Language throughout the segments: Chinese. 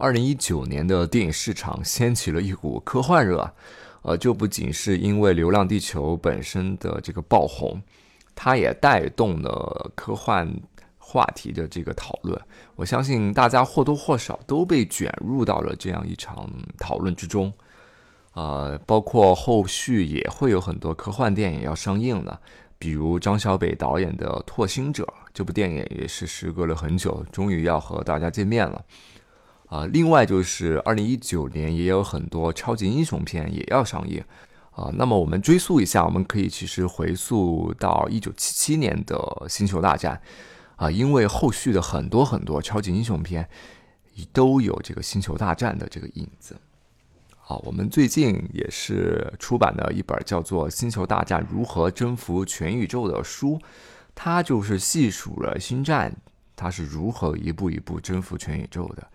二零一九年的电影市场掀起了一股科幻热，呃，这不仅是因为《流浪地球》本身的这个爆红，它也带动了科幻话题的这个讨论。我相信大家或多或少都被卷入到了这样一场讨论之中，呃，包括后续也会有很多科幻电影要上映的，比如张小北导演的《拓星者》这部电影也是时隔了很久，终于要和大家见面了。啊，另外就是二零一九年也有很多超级英雄片也要上映，啊，那么我们追溯一下，我们可以其实回溯到一九七七年的《星球大战》，啊，因为后续的很多很多超级英雄片都有这个《星球大战》的这个影子。好，我们最近也是出版了一本叫做《星球大战：如何征服全宇宙》的书，它就是细数了星战它是如何一步一步征服全宇宙的。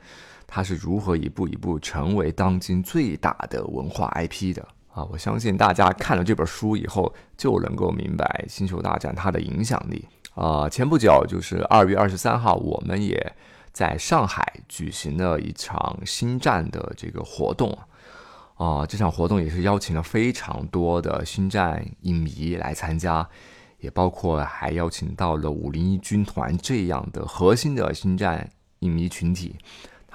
它是如何一步一步成为当今最大的文化 IP 的啊？我相信大家看了这本书以后，就能够明白《星球大战》它的影响力啊。前不久，就是二月二十三号，我们也在上海举行了一场星战的这个活动啊。这场活动也是邀请了非常多的星战影迷来参加，也包括还邀请到了五零一军团这样的核心的星战影迷群体。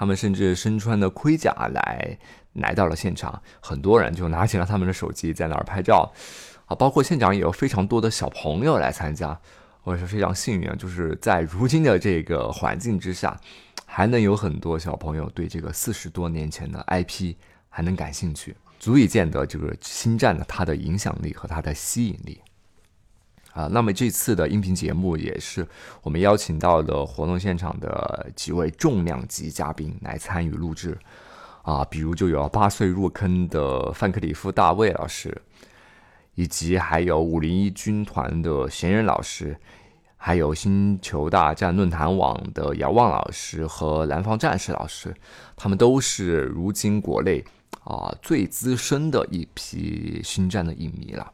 他们甚至身穿的盔甲来来到了现场，很多人就拿起了他们的手机在那儿拍照，啊，包括现场也有非常多的小朋友来参加，我也是非常幸运，就是在如今的这个环境之下，还能有很多小朋友对这个四十多年前的 IP 还能感兴趣，足以见得这个星战的它的影响力和它的吸引力。啊，那么这次的音频节目也是我们邀请到了活动现场的几位重量级嘉宾来参与录制，啊，比如就有八岁入坑的范克里夫大卫老师，以及还有五零一军团的闲人老师，还有星球大战论坛网的遥望老师和南方战士老师，他们都是如今国内啊最资深的一批星战的影迷了。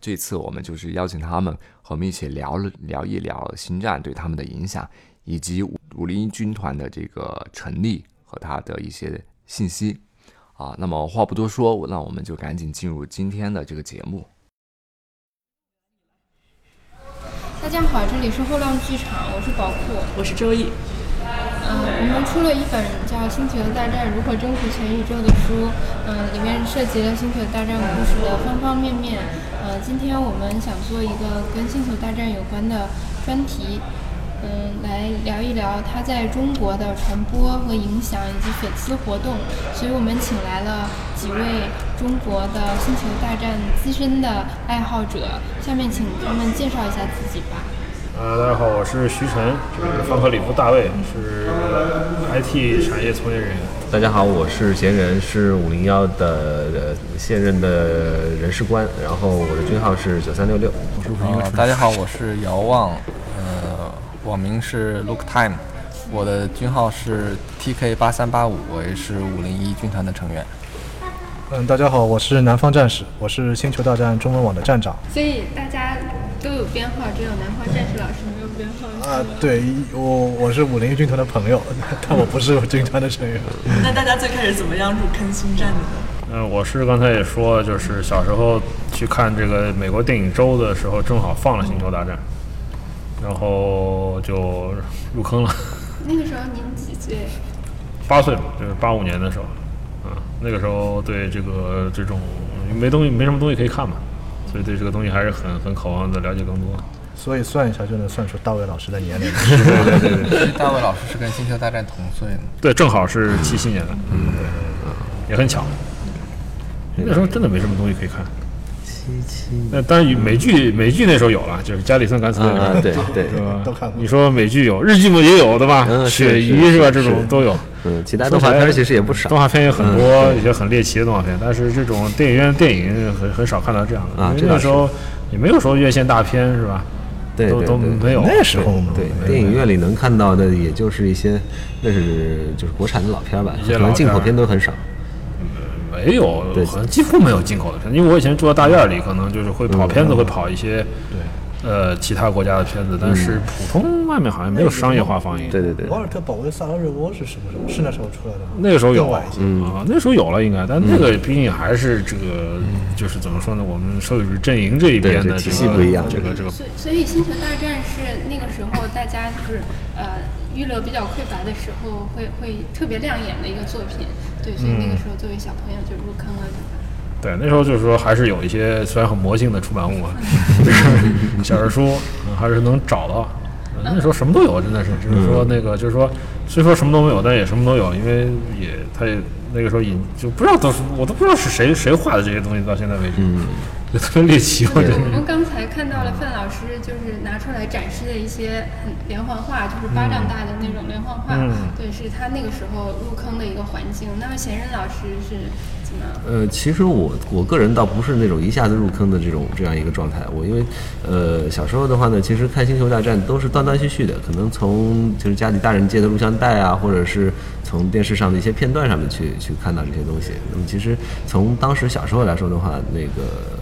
这次我们就是邀请他们和我们一起聊了聊一聊星战对他们的影响，以及五零一军团的这个成立和他的一些信息。啊，那么话不多说，那我们就赶紧进入今天的这个节目。大家好，这里是后浪剧场，我是宝库，我是周易。嗯，我们出了一本叫《星球大战：如何征服全宇宙》的书，嗯，里面涉及了星球大战故事的方方面面。呃，今天我们想做一个跟星球大战有关的专题，嗯，来聊一聊它在中国的传播和影响以及粉丝活动。所以我们请来了几位中国的星球大战资深的爱好者，下面请他们介绍一下自己吧。呃，大家好，我是徐晨，是方克里夫大卫，是 IT 产业从业人员。大家好，我是闲人，是五零幺的现任的人事官，然后我的军号是九三六六。我是五零幺。大家好，我是遥望，呃，网名是 Look Time，我的军号是 TK 八三八五，我也是五零一军团的成员。嗯，大家好，我是南方战士，我是星球大战中文网的站长。所以大家都有编号，只有南方战士老师没有编号。啊，对，我我是五零一军团的朋友，但我不是军团的成员。那大家最开始怎么样入坑星战的呢？嗯，我是刚才也说，就是小时候去看这个美国电影周的时候，正好放了星球大战，然后就入坑了。那个时候您几岁？八岁吧，就是八五年的时候。嗯那个时候对这个这种没东西没什么东西可以看嘛，所以对这个东西还是很很渴望的了解更多。所以算一下就能算出大卫老师的年龄。对对对对，大卫老师是跟《星球大战》同岁的。对，正好是七七年的，嗯，也很巧。那时候真的没什么东西可以看。七七，那当然美剧美剧那时候有了，就是加里森·敢死队啊，对对，是吧？都看过你说美剧有，日剧嘛也有，对吧？嗯是鳕是吧？这种都有。嗯，其他动画片其实也不少动。画片有很嗯多，对一些很猎奇的动画片，但是这种电影院电影很很少看到这样的，因为那时候也没有说院线大片是吧？都对对对都没有。那时候嘛对电影院里能看到的，也就是一些那是就是国产的老片吧，可能进口片都很少。没有，好像几乎没有进口的片子，因为我以前住在大院里，可能就是会跑嗯片子，会跑一些对呃其他国家的片子，但是普通外面好像没有商业化放映。对对对，瓦尔特保卫萨拉热窝是什么时候？是那时候出来的吗？那个时候有更晚一些啊，那时候有了应该，但那个毕竟还是这个，就是怎么说呢？我们说的是阵营这一边的这这个体系不一样这个这个所以，所以《星球大战》是那个时候大家就是呃娱乐比较匮乏的时候会会特别亮眼的一个作品。对，所以那个时候作为小朋友就入坑了，对吧？对，那时候就是说还是有一些虽然很魔性的出版物啊，小人书、嗯还是能找到。呃那时候什么都有，真的是，就是说那个，就是说，虽说什么都没有，但也什么都有，因为也他也那个时候引就不知道都是我都不知道是谁谁画的这些东西，到现在为止，就特别猎奇，我觉得。我们刚才看到了范老师就是拿出来展示的一些很连环画，就是巴掌大的那种连环画，嗯对，是他那个时候入坑的一个环境。那么贤人老师是怎么？呃，其实我我个人倒不是那种一下子入坑的这种这样一个状态。我因为呃小时候的话呢，其实看《星球大战》都是断断续续的，可能从就是家里大人借的录像带啊，或者是从电视上的一些片段上面去去看到这些东西。那么其实从当时小时候来说的话，那个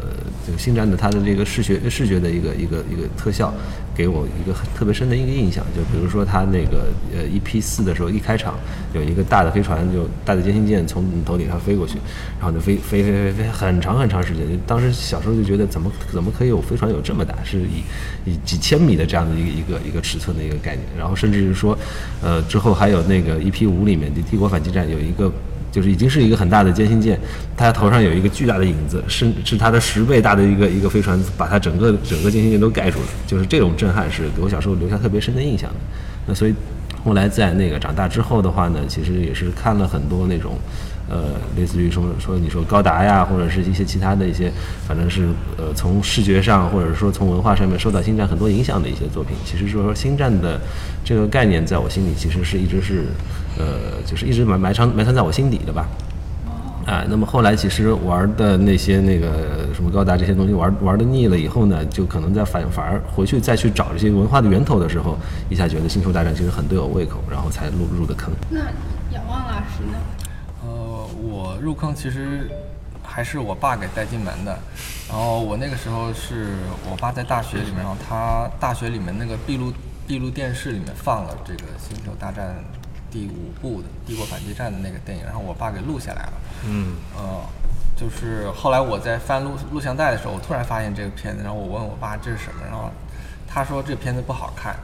这个星战的它的这个视觉视觉的一个一个一个特效，给我一个很特别深的一个印象。就比如说它那个呃 EP 四的时候，一开场有一个大的飞船，就大的歼星舰从你头顶上飞过去，然后就飞飞飞飞飞很长很长时间。就当时小时候就觉得怎么怎么可以有飞船有这么大，是以以几千米的这样的一个一个一个尺寸的一个概念。然后甚至是说，呃之后还有那个 EP 五里面的帝国反击战有一个。就是已经是一个很大的歼星舰，它头上有一个巨大的影子，是是它的十倍大的一个一个飞船，把它整个整个歼星舰都盖住了。就是这种震撼是给我小时候留下特别深的印象。那所以后来在那个长大之后的话呢，其实也是看了很多那种，呃，类似于说说你说高达呀，或者是一些其他的一些，反正是呃从视觉上或者说从文化上面受到星战很多影响的一些作品。其实说说星战的这个概念，在我心里其实是一直是，呃，就是一直埋埋藏埋藏在我心底的吧。啊，那么后来其实玩的那些那个什么高达这些东西玩玩的腻了以后呢，就可能在反反而回去再去找这些文化的源头的时候，一下觉得星球大战其实很对我胃口，然后才入入的坑。那仰望老师呢？呃，我入坑其实还是我爸给带进门的。然后我那个时候是我爸在大学里面，然后他大学里面那个闭路闭路电视里面放了这个《星球大战》第五部的《帝国反击战》的那个电影，然后我爸给录下来了。嗯，呃，就是后来我在翻录录像带的时候，我突然发现这个片子，然后我问我爸这是什么，然后他说这片子不好看，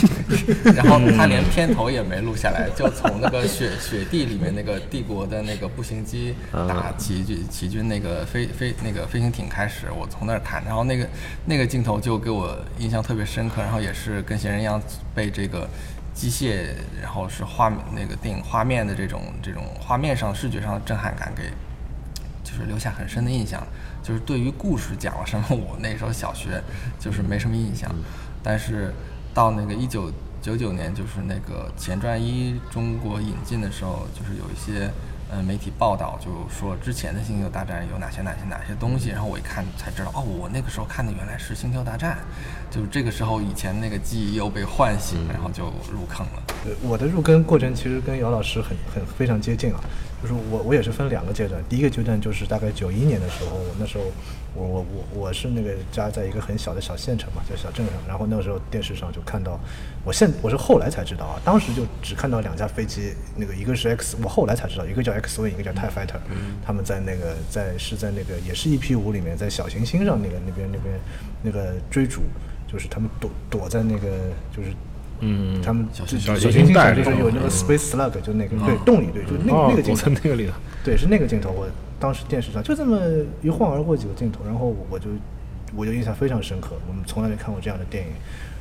然后他连片头也没录下来，就从那个雪雪地里面那个帝国的那个步行机打起义军起义军那个飞飞那个飞行艇开始，我从那儿看，然后那个那个镜头就给我印象特别深刻，然后也是跟闲人一样被这个。机械，然后是画面那个电影画面的这种这种画面上视觉上的震撼感给就是留下很深的印象。就是对于故事讲了什么，我那时候小学就是没什么印象，但是到那个一九九九年，就是那个前传一中国引进的时候，就是有一些呃媒体报道，就说之前的《星球大战》有哪些哪些哪些东西，然后我一看才知道，哦，我那个时候看的原来是《星球大战》，就是这个时候以前那个记忆又被唤醒，然后就入坑了。对我的入坑过程其实跟姚老师很很非常接近啊，就是我我也是分两个阶段，第一个阶段就是大概九一年的时候，我那时候我我我我是那个家在一个很小的小县城嘛，在小镇上，然后那个时候电视上就看到，我现我是后来才知道啊，当时就只看到两架飞机，那个一个是 X，我后来才知道一个叫 X Wing，一个叫 TIE Fighter，他们在那个在是在那个也是 EP 五里面，在小行星上那个那边那边那个追逐，就是他们躲躲在那个就是。嗯他们就小行星带星就是有那个 Space Slug，就那个对动力对，就那那个镜头，那个里头，对，是那个镜头。我当时电视上就这么一晃而过几个镜头，然后我就我就印象非常深刻。我们从来没看过这样的电影。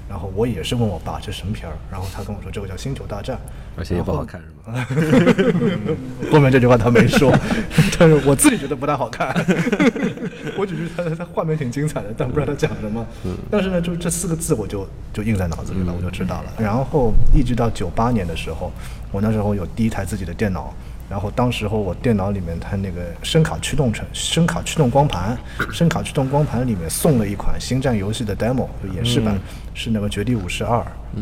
然后我也是问我爸这是什么片儿，然后他跟我说这个叫《星球大战》，而且也不好看是吗？后面这句话他没说，但是我自己觉得不太好看。我只是觉得它画面挺精彩的，但不知道他讲什么。但是呢，就这四个字我就就印在脑子里了，我就知道了。然后一直到九八年的时候，我那时候有第一台自己的电脑。然后当时候我电脑里面它那个声卡驱动程声卡驱动光盘，声卡驱动光盘里面送了一款星战游戏的 demo 就演示版，是那个《绝地武士二》，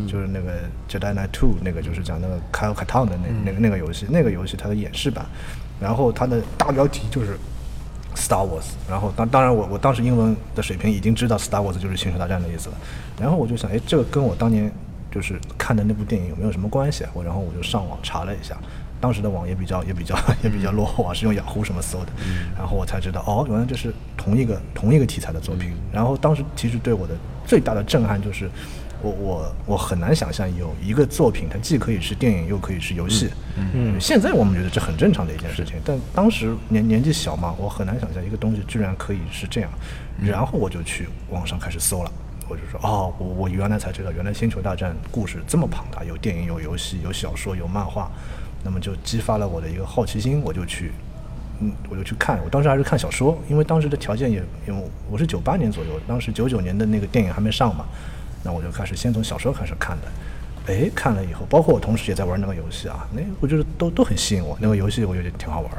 就是那个《Jedi Knight Two》那个就是讲那个凯尔凯汤的那那个那个游戏，那个游戏它的演示版，然后它的大标题就是 Star Wars，然后当当然我我当时英文的水平已经知道 Star Wars 就是星球大战的意思了，然后我就想，哎，这个跟我当年就是看的那部电影有没有什么关系啊？我然后我就上网查了一下。当时的网也比较 也比较 也比较落后啊，是用雅虎什么搜的，然后我才知道哦，原来这是同一个同一个题材的作品。然后当时其实对我的最大的震撼就是，我我我很难想象有一个作品它既可以是电影又可以是游戏。嗯，现在我们觉得这很正常的一件事情，但当时年年纪小嘛，我很难想象一个东西居然可以是这样。然后我就去网上开始搜了，我就说哦，我我原来才知道，原来《星球大战》故事这么庞大，有电影有游戏有小说有漫画。那么就激发了我的一个好奇心，我就去，嗯，我就去看。我当时还是看小说，因为当时的条件也，因为我是九八年左右，当时九九年的那个电影还没上嘛，那我就开始先从小说开始看的。哎，看了以后，包括我同时也在玩那个游戏啊，那我觉得都都很吸引我。那个游戏我觉得挺好玩，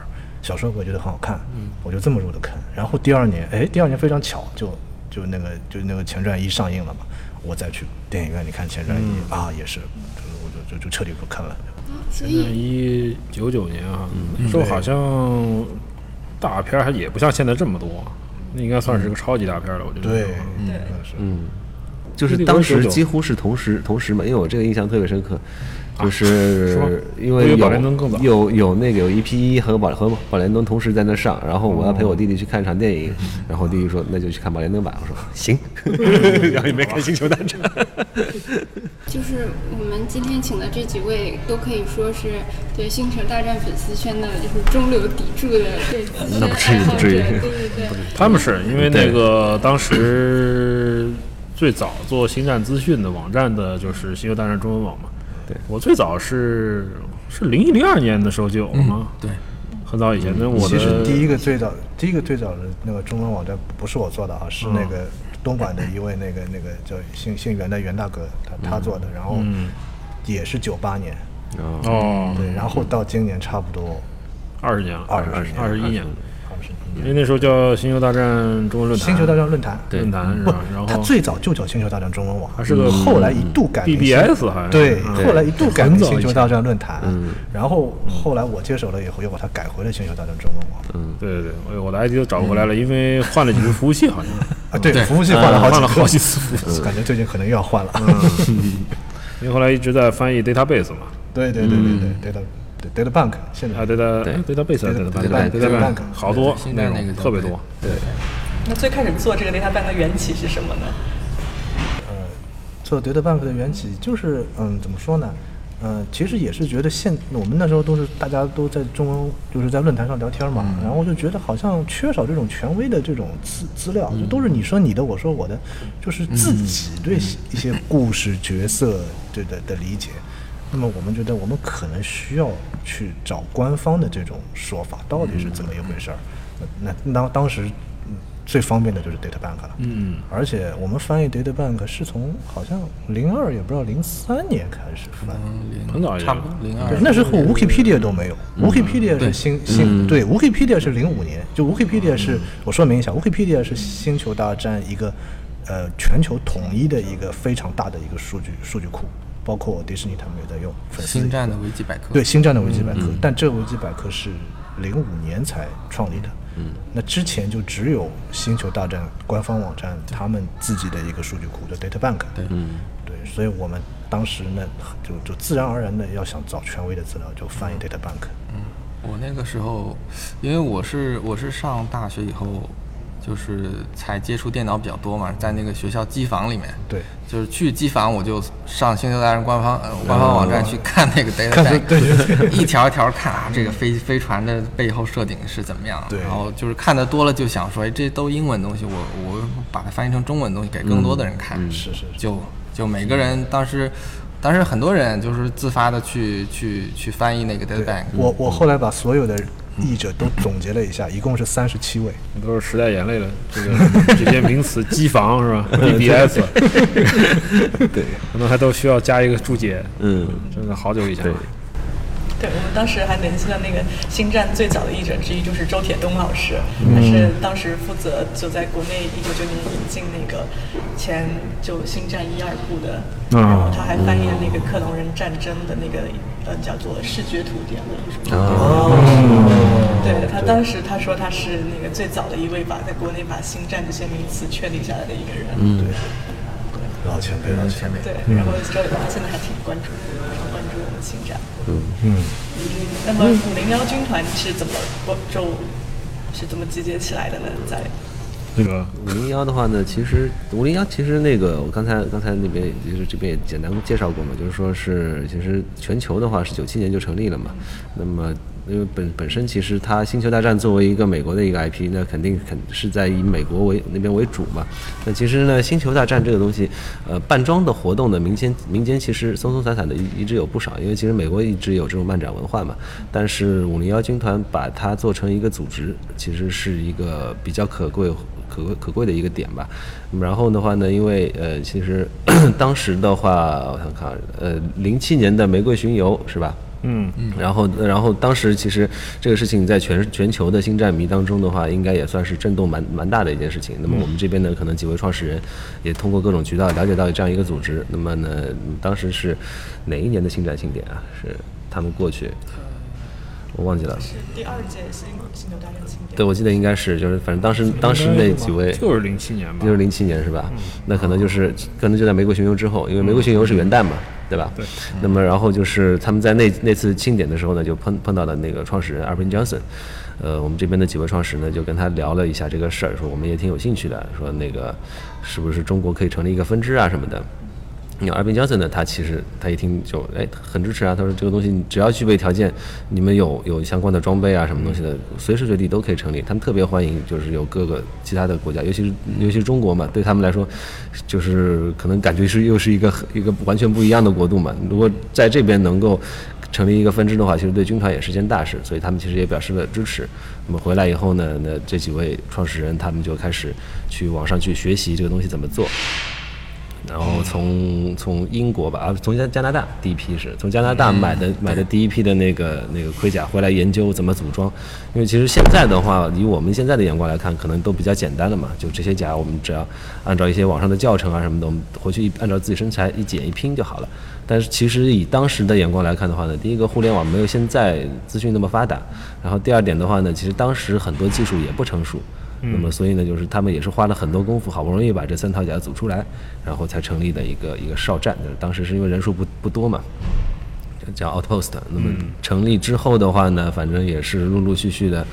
小说我觉得很好看，我就这么入的坑。然后第二年，哎，第二年非常巧，就就那个就那个前传一上映了嘛，我再去电影院里看前传一啊，也是，我就就就彻底入坑了。所以一九九年啊，那时候好像大片还也不像现在这么多，那应该算是个超级大片了，我觉得。对，对，嗯，就是当时几乎是同时同时嘛，因为我这个印象特别深刻，就是因为有有有那个有一 P 一和宝和宝莲灯同时在那上，然后我要陪我弟弟去看一场电影，然后弟弟说那就去看宝莲灯吧，我说 行，然后也没看星球大战。就是我们今天请的这几位，都可以说是对《星球大战》粉丝圈的，就是中流砥柱的对那不至于，不至于。对对对，他们是因为那个当时最早做星战资讯的网站的就是《星球大战》中文网嘛。对我最早是是零一零二年的时候就有了吗？对，很早以前。那我的其实第一个最早第一个最早的那个中文网站不是我做的啊，是那个。东莞的一位那个那个叫姓姓袁的袁大哥，他他做的，然后也是九八年，哦，对，然后到今年差不多二十年了，二十二二十一年，因为那时候叫《星球大战中文论坛》，星球大战论坛论坛？然后他最早就叫《星球大战中文网》，还是个后来一度改 BBS 还对，后来一度改名《星球大战论坛》，然后后来我接手了以后，又把它改回了《星球大战中文网》。嗯，对对对，我的 ID 都找不回来了，因为换了几个服务器，好像 啊，对，服务器换了好换了好几次服务器，感觉最近可能又要换了。因为后来一直在翻译 database 嘛，对对对对对，data data bank 现在啊，data database 啊，data data bank 好多现在那个特别多，对。那最开始做这个 data bank 的缘起是什么呢？呃做 data bank 的缘起就是，嗯，怎么说呢？嗯，其实也是觉得现我们那时候都是大家都在中文，就是在论坛上聊天嘛，然后就觉得好像缺少这种权威的这种资资料，就都是你说你的，我说我的，就是自己对一些故事角色对的的理解。那么我们觉得我们可能需要去找官方的这种说法，到底是怎么一回事儿？那那当当时。嗯最方便的就是 Data Bank 了，嗯，而且我们翻译 Data Bank 是从好像零二也不知道零三年开始翻，很早以前差不多零二，，那时候 Wikipedia 都没有，Wikipedia 是新新对，Wikipedia 是零五年，就 Wikipedia 是我说明一下，Wikipedia 是星球大战一个呃全球统一的一个非常大的一个数据数据库，包括迪士尼他们也在用，粉丝星战的维基百科。对星战的维基百科，但这个维基百科是零五年才创立的。嗯，那之前就只有星球大战官方网站他们自己的一个数据库叫 Data Bank。对嗯对，所以我们当时呢，就就自然而然的要想找权威的资料，就翻译 Data Bank。嗯我那个时候，因为我是我是上大学以后就是才接触电脑比较多嘛，在那个学校机房里面，对，就是去机房我就上星球大战官方呃官方网站去看那个 data 看 bank，对对对。一条一条看啊，这个飞飞船的背后设定是怎么样，对。然后就是看的多了就想说，哎，这都英文东西，我我把它翻译成中文东西给更多的人看，是是是。就就每个人当时。当时很多人就是自发的去去去翻译那个 data 对 bank，我我后来把所有的译者都总结了一下，一共是三十七位。都是时代眼泪了，这个这些名词，机房是吧？BBS，对，可能还都需要加一个注解。嗯，真的好久以前了。对，我们当时还联系了那个《星战》最早的译者之一，就是周铁东老师，他是当时负责就在国内一九九年引进那个前就《星战》一二部的，然后他还翻译了那个克隆人战争的那个呃叫做视觉图这样的艺术作品。对他当时他说他是那个最早的一位把在国内把星战这些名词确立下来的一个人。嗯，对老前辈，老前辈。对，然后周铁东他现在还挺关注，非常关注我们星战。嗯嗯，那么五零幺军团是怎么就是怎么集结起来的呢？在那个五零幺的话呢，其实五零幺其实那个我刚才刚才那边就是这边也简单介绍过嘛，就是说是其实全球的话是九七年就成立了嘛，那么因为本本身其实它《星球大战》作为一个美国的一个 IP，那肯定肯是在以美国为那边为主嘛。那其实呢，《星球大战》这个东西，呃，扮装的活动呢，民间民间其实松松散散的一一直有不少，因为其实美国一直有这种漫展文化嘛。但是五零幺军团把它做成一个组织，其实是一个比较可贵。可贵可贵的一个点吧，然后的话呢，因为呃，其实当时的话，我想看，呃，零七年的玫瑰巡游是吧？嗯嗯，然后，然后当时其实这个事情在全全球的星战迷当中的话，应该也算是震动蛮蛮大的一件事情。那么我们这边呢，可能几位创始人也通过各种渠道了解到这样一个组织。那么呢，当时是哪一年的星战庆典啊？是他们过去，我忘记了。是第二届星星球大战庆典。对，我记得应该是，就是反正当时当时那几位就是零七年吧，就是零七年是吧？那可能就是可能就在玫瑰巡游之后，因为玫瑰巡游是元旦嘛，对吧？对。那么然后就是他们在那那次庆典的时候呢，就碰碰到了那个创始人 Arvin Johnson，呃，我们这边的几位创始人呢就跟他聊了一下这个事儿，说我们也挺有兴趣的，说那个是不是中国可以成立一个分支啊什么的。你阿宾江森呢，他其实他一听就哎很支持啊，他说这个东西只要具备条件，你们有有相关的装备啊什么东西的，随时随地都可以成立。他们特别欢迎，就是有各个其他的国家，尤其是尤其是中国嘛，对他们来说，就是可能感觉是又是一个一个完全不一样的国度嘛。如果在这边能够成立一个分支的话，其实对军团也是件大事，所以他们其实也表示了支持。那么回来以后呢，那这几位创始人他们就开始去网上去学习这个东西怎么做。然后从从英国吧，啊，从加加拿大第一批是从加拿大买的买的第一批的那个那个盔甲回来研究怎么组装，因为其实现在的话，以我们现在的眼光来看，可能都比较简单了嘛，就这些甲我们只要按照一些网上的教程啊什么的，我们回去一按照自己身材一剪一拼就好了。但是其实以当时的眼光来看的话呢，第一个互联网没有现在资讯那么发达，然后第二点的话呢，其实当时很多技术也不成熟。那么，所以呢，就是他们也是花了很多功夫，好不容易把这三套甲组出来，然后才成立的一个一个哨站。就是当时是因为人数不不多嘛，叫 Outpost。那么成立之后的话呢，反正也是陆陆续续的，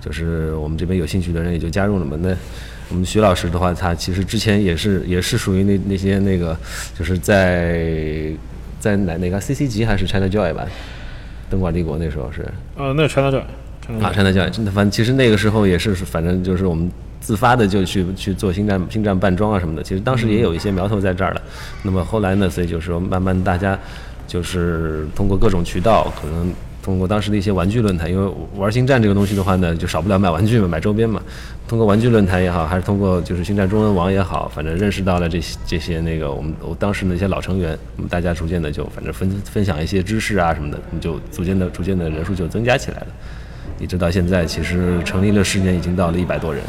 就是我们这边有兴趣的人也就加入了嘛。那我们徐老师的话，他其实之前也是也是属于那那些那个，就是在在哪哪个 CC 级还是 China Joy 吧，灯管帝国那时候是。呃，那是川大队，啊，山大教育，真的，反正其实那个时候也是，反正就是我们自发的就去去做星战星战扮装啊什么的。其实当时也有一些苗头在这儿了。那么后来呢，所以就是说慢慢大家就是通过各种渠道，可能通过当时的一些玩具论坛，因为玩星战这个东西的话呢，就少不了买玩具嘛，买周边嘛。通过玩具论坛也好，还是通过就是星战中文网也好，反正认识到了这些这些那个我们我当时那些老成员，我们大家逐渐的就反正分分享一些知识啊什么的，就逐渐的逐渐的人数就增加起来了。一直到现在，其实成立了十年，已经到了一百多人。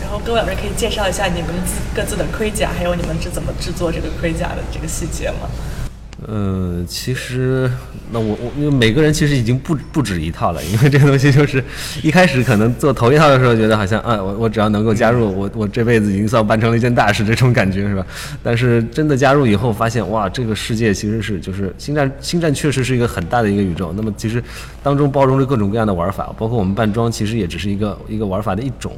然后各位老师可以介绍一下你们各自的盔甲，还有你们是怎么制作这个盔甲的这个细节吗？嗯，其实那我我因为每个人其实已经不不止一套了，因为这个东西就是一开始可能做头一套的时候觉得好像啊我我只要能够加入，我我这辈子已经算办成了一件大事这种感觉是吧？但是真的加入以后发现哇，这个世界其实是就是星战星战确实是一个很大的一个宇宙，那么其实当中包容着各种各样的玩法，包括我们扮装其实也只是一个一个玩法的一种。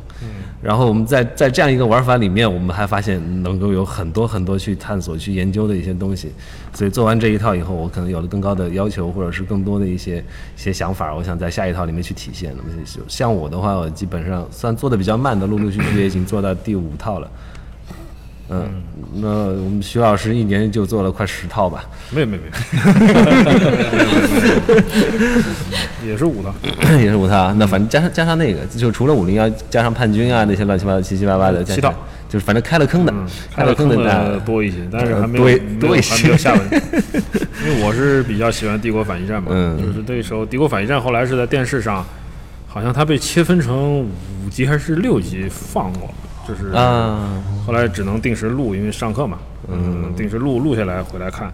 然后我们在在这样一个玩法里面，我们还发现能够有很多很多去探索、去研究的一些东西。所以做完这一套以后，我可能有了更高的要求，或者是更多的一些一些想法，我想在下一套里面去体现。那么就像我的话，我基本上算做的比较慢的，陆陆续续也已经做到第五套了。嗯，那我们徐老师一年就做了快十套吧？没有没有没 有，也是五套。也是五套啊。那反正加上加上那个，就除了五零幺，加上叛军啊那些乱七八糟七七八八的，七套，就是反正开了坑的，开了坑的那多一些，但是还没有多没有多一还没有。下文。因为我是比较喜欢《帝国反击战》嘛，嗯就是那时候《帝国反击战》后来是在电视上，好像它被切分成五集还是六集放过，就是啊，后来只能定时录，因为上课嘛，嗯，定时录录下来回来看，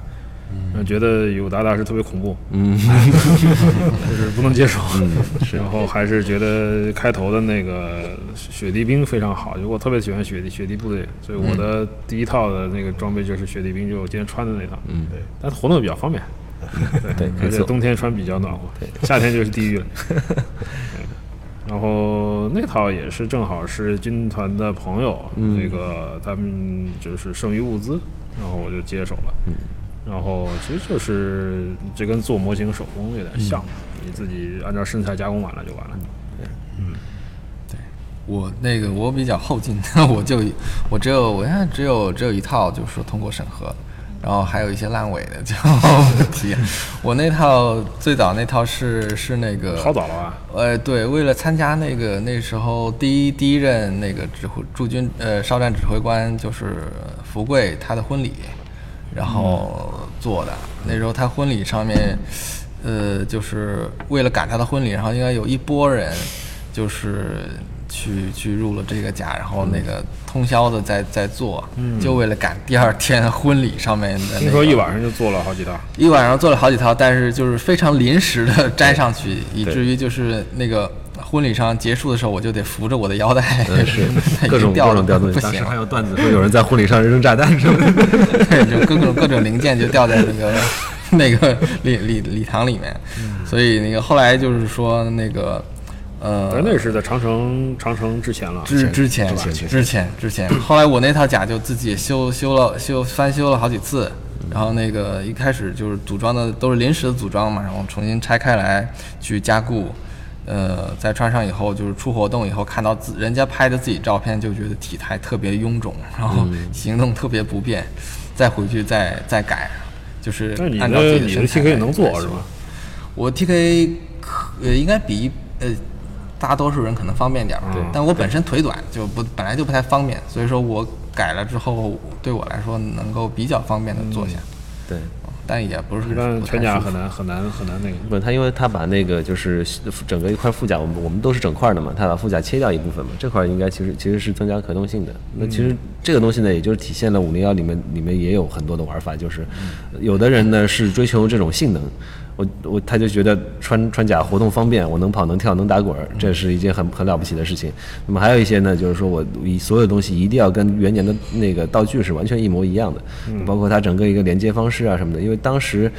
嗯，觉得有达达是特别恐怖，嗯，就是不能接受，是然后还是觉得开头的那个雪地兵非常好，就我特别喜欢雪地雪地部队，所以我的第一套的那个装备就是雪地兵，就是我今天穿的那套，嗯，对，但活动比较方便，对，而且。冬天穿比较暖和，夏天就是地狱了。对然后那套也是正好是军团的朋友，嗯那个他们就是剩余物资，然后我就接手了。嗯然后其实就是这跟做模型手工有点像，嗯你自己按照身材加工完了就完了。对，嗯，对我那个我比较后进，我就我只有我现在只有只有一套，就是说通过审核，然后还有一些烂尾的就体验。我那套最早那套是是那个好早了吧？呃，对，为了参加那个那时候第一第一任那个指挥驻军呃少战指挥官就是福贵他的婚礼，然后做的。那时候他婚礼上面，呃，就是为了赶他的婚礼，然后应该有一波人就是去去入了这个甲，然后那个通宵的在在做，就为了赶第二天婚礼上面的、那个。听说一晚上就做了好几套。一晚上做了好几套，但是就是非常临时的粘上去，以至于就是那个婚礼上结束的时候，我就得扶着我的腰带，是 各种各种调动，不行。当时还有段子说有人在婚礼上扔炸弹什么的。对，就各种各种零件就掉在那个 那个礼礼礼堂里面，所以那个后来就是说那个呃但，那是在长城长城之前了。之之前之前之前，后来我那套甲就自己修修了修翻修了好几次，然后那个一开始就是组装的都是临时的组装嘛，然后重新拆开来去加固，呃，在穿上以后就是出活动以后看到自人家拍的自己照片，就觉得体态特别臃肿，然后行动特别不便，再回去再再改，就是按照自己的你的身材 TK 能做是吧？我 TK 可呃应该比呃大多数人可能方便点儿吧，但我本身腿短，就不本来就不太方便，所以说我改了之后，对我来说能够比较方便的坐下，对，但也不是一全甲很难很难很难那个。不，他因为他把那个就是整个一块副甲，我们我们都是整块的嘛，他把副甲切掉一部分嘛，这块应该其实其实是增加可动性的。那其实这个东西呢，也就是体现了五零幺里面里面也有很多的玩法，就是有的人呢是追求这种性能。我我他就觉得穿穿甲活动方便，我能跑能跳能打滚儿，这是一件很很了不起的事情。那么还有一些呢，就是说我以所有东西一定要跟元年的那个道具是完全一模一样的，包括它整个一个连接方式啊什么的。因为当时，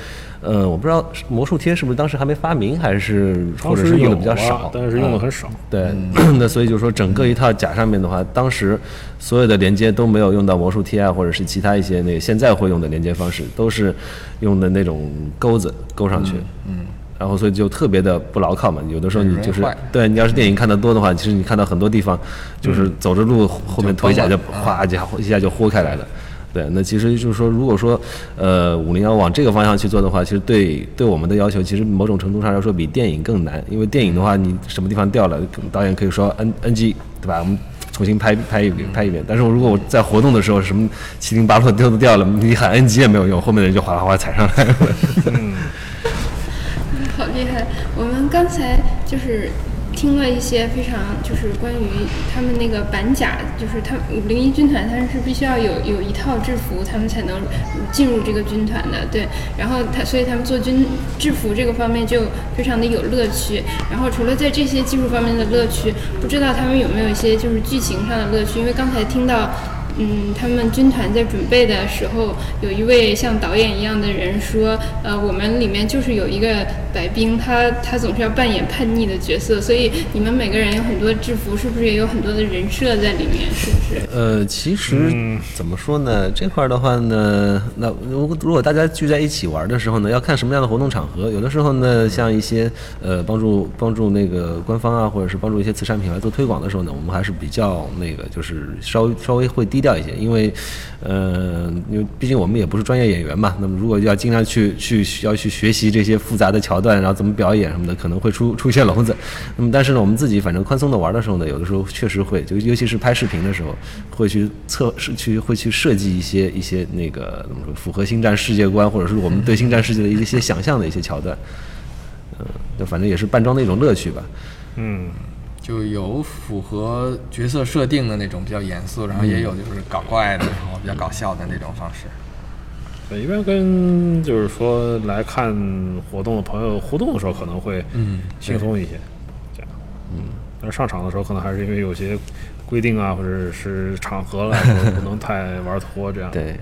呃，我不知道魔术贴是不是当时还没发明，还是或者是用的比较少，但是用的很少。对，那所以就是说，整个一套甲上面的话，当时所有的连接都没有用到魔术贴啊，或者是其他一些那个现在会用的连接方式，都是用的那种钩子钩上去。嗯。然后所以就特别的不牢靠嘛，有的时候你就是对你要是电影看的多的话，其实你看到很多地方就是走着路后面腿甲就哗一下一下就豁开来了。对，那其实就是说，如果说，呃，五零幺往这个方向去做的话，其实对对我们的要求，其实某种程度上来说比电影更难，因为电影的话，你什么地方掉了，导演可以说 N NG，对吧？我们重新拍拍一，拍一遍。但是我如果我在活动的时候，什么七零八落丢都掉了，你喊 NG 也没有用，后面的人就哗啦哗踩上来了。嗯 好厉害！我们刚才就是听了一些非常就是关于他们那个板甲，就是他五零一军团，他们是必须要有有一套制服，他们才能进入这个军团的。对，然后他所以他们做军制服这个方面就非常的有乐趣。然后除了在这些技术方面的乐趣，不知道他们有没有一些就是剧情上的乐趣？因为刚才听到。嗯，他们军团在准备的时候，有一位像导演一样的人说，呃，我们里面就是有一个白冰，他他总是要扮演叛逆的角色，所以你们每个人有很多制服，是不是也有很多的人设在里面？是不是？呃，其实怎么说呢？这块的话呢，那如果如果大家聚在一起玩的时候呢，要看什么样的活动场合。有的时候呢，像一些呃帮助帮助那个官方啊，或者是帮助一些慈善品牌做推广的时候呢，我们还是比较那个，就是稍微稍微会低调一些，因为呃，因为毕竟我们也不是专业演员嘛。那么如果要经常去去要去学习这些复杂的桥段，然后怎么表演什么的，可能会出出现笼子。那么但是呢，我们自己反正宽松的玩的时候呢，有的时候确实会，就尤其是拍视频的时候，会去测试去会去设计一些一些那个怎么说符合星战世界观，或者是我们对星战世界的一些想象的一些桥段。嗯，就反正也是扮装的一种乐趣吧。嗯，就有符合角色设定的那种比较严肃，然后也有就是搞怪的，然后比较搞笑的那种方式。对，一般跟就是说来看活动的朋友互动的时候，可能会嗯轻松一些，这样。嗯，但是上场的时候，可能还是因为有些规定啊，或者是场合来说，不能太玩脱这样。对，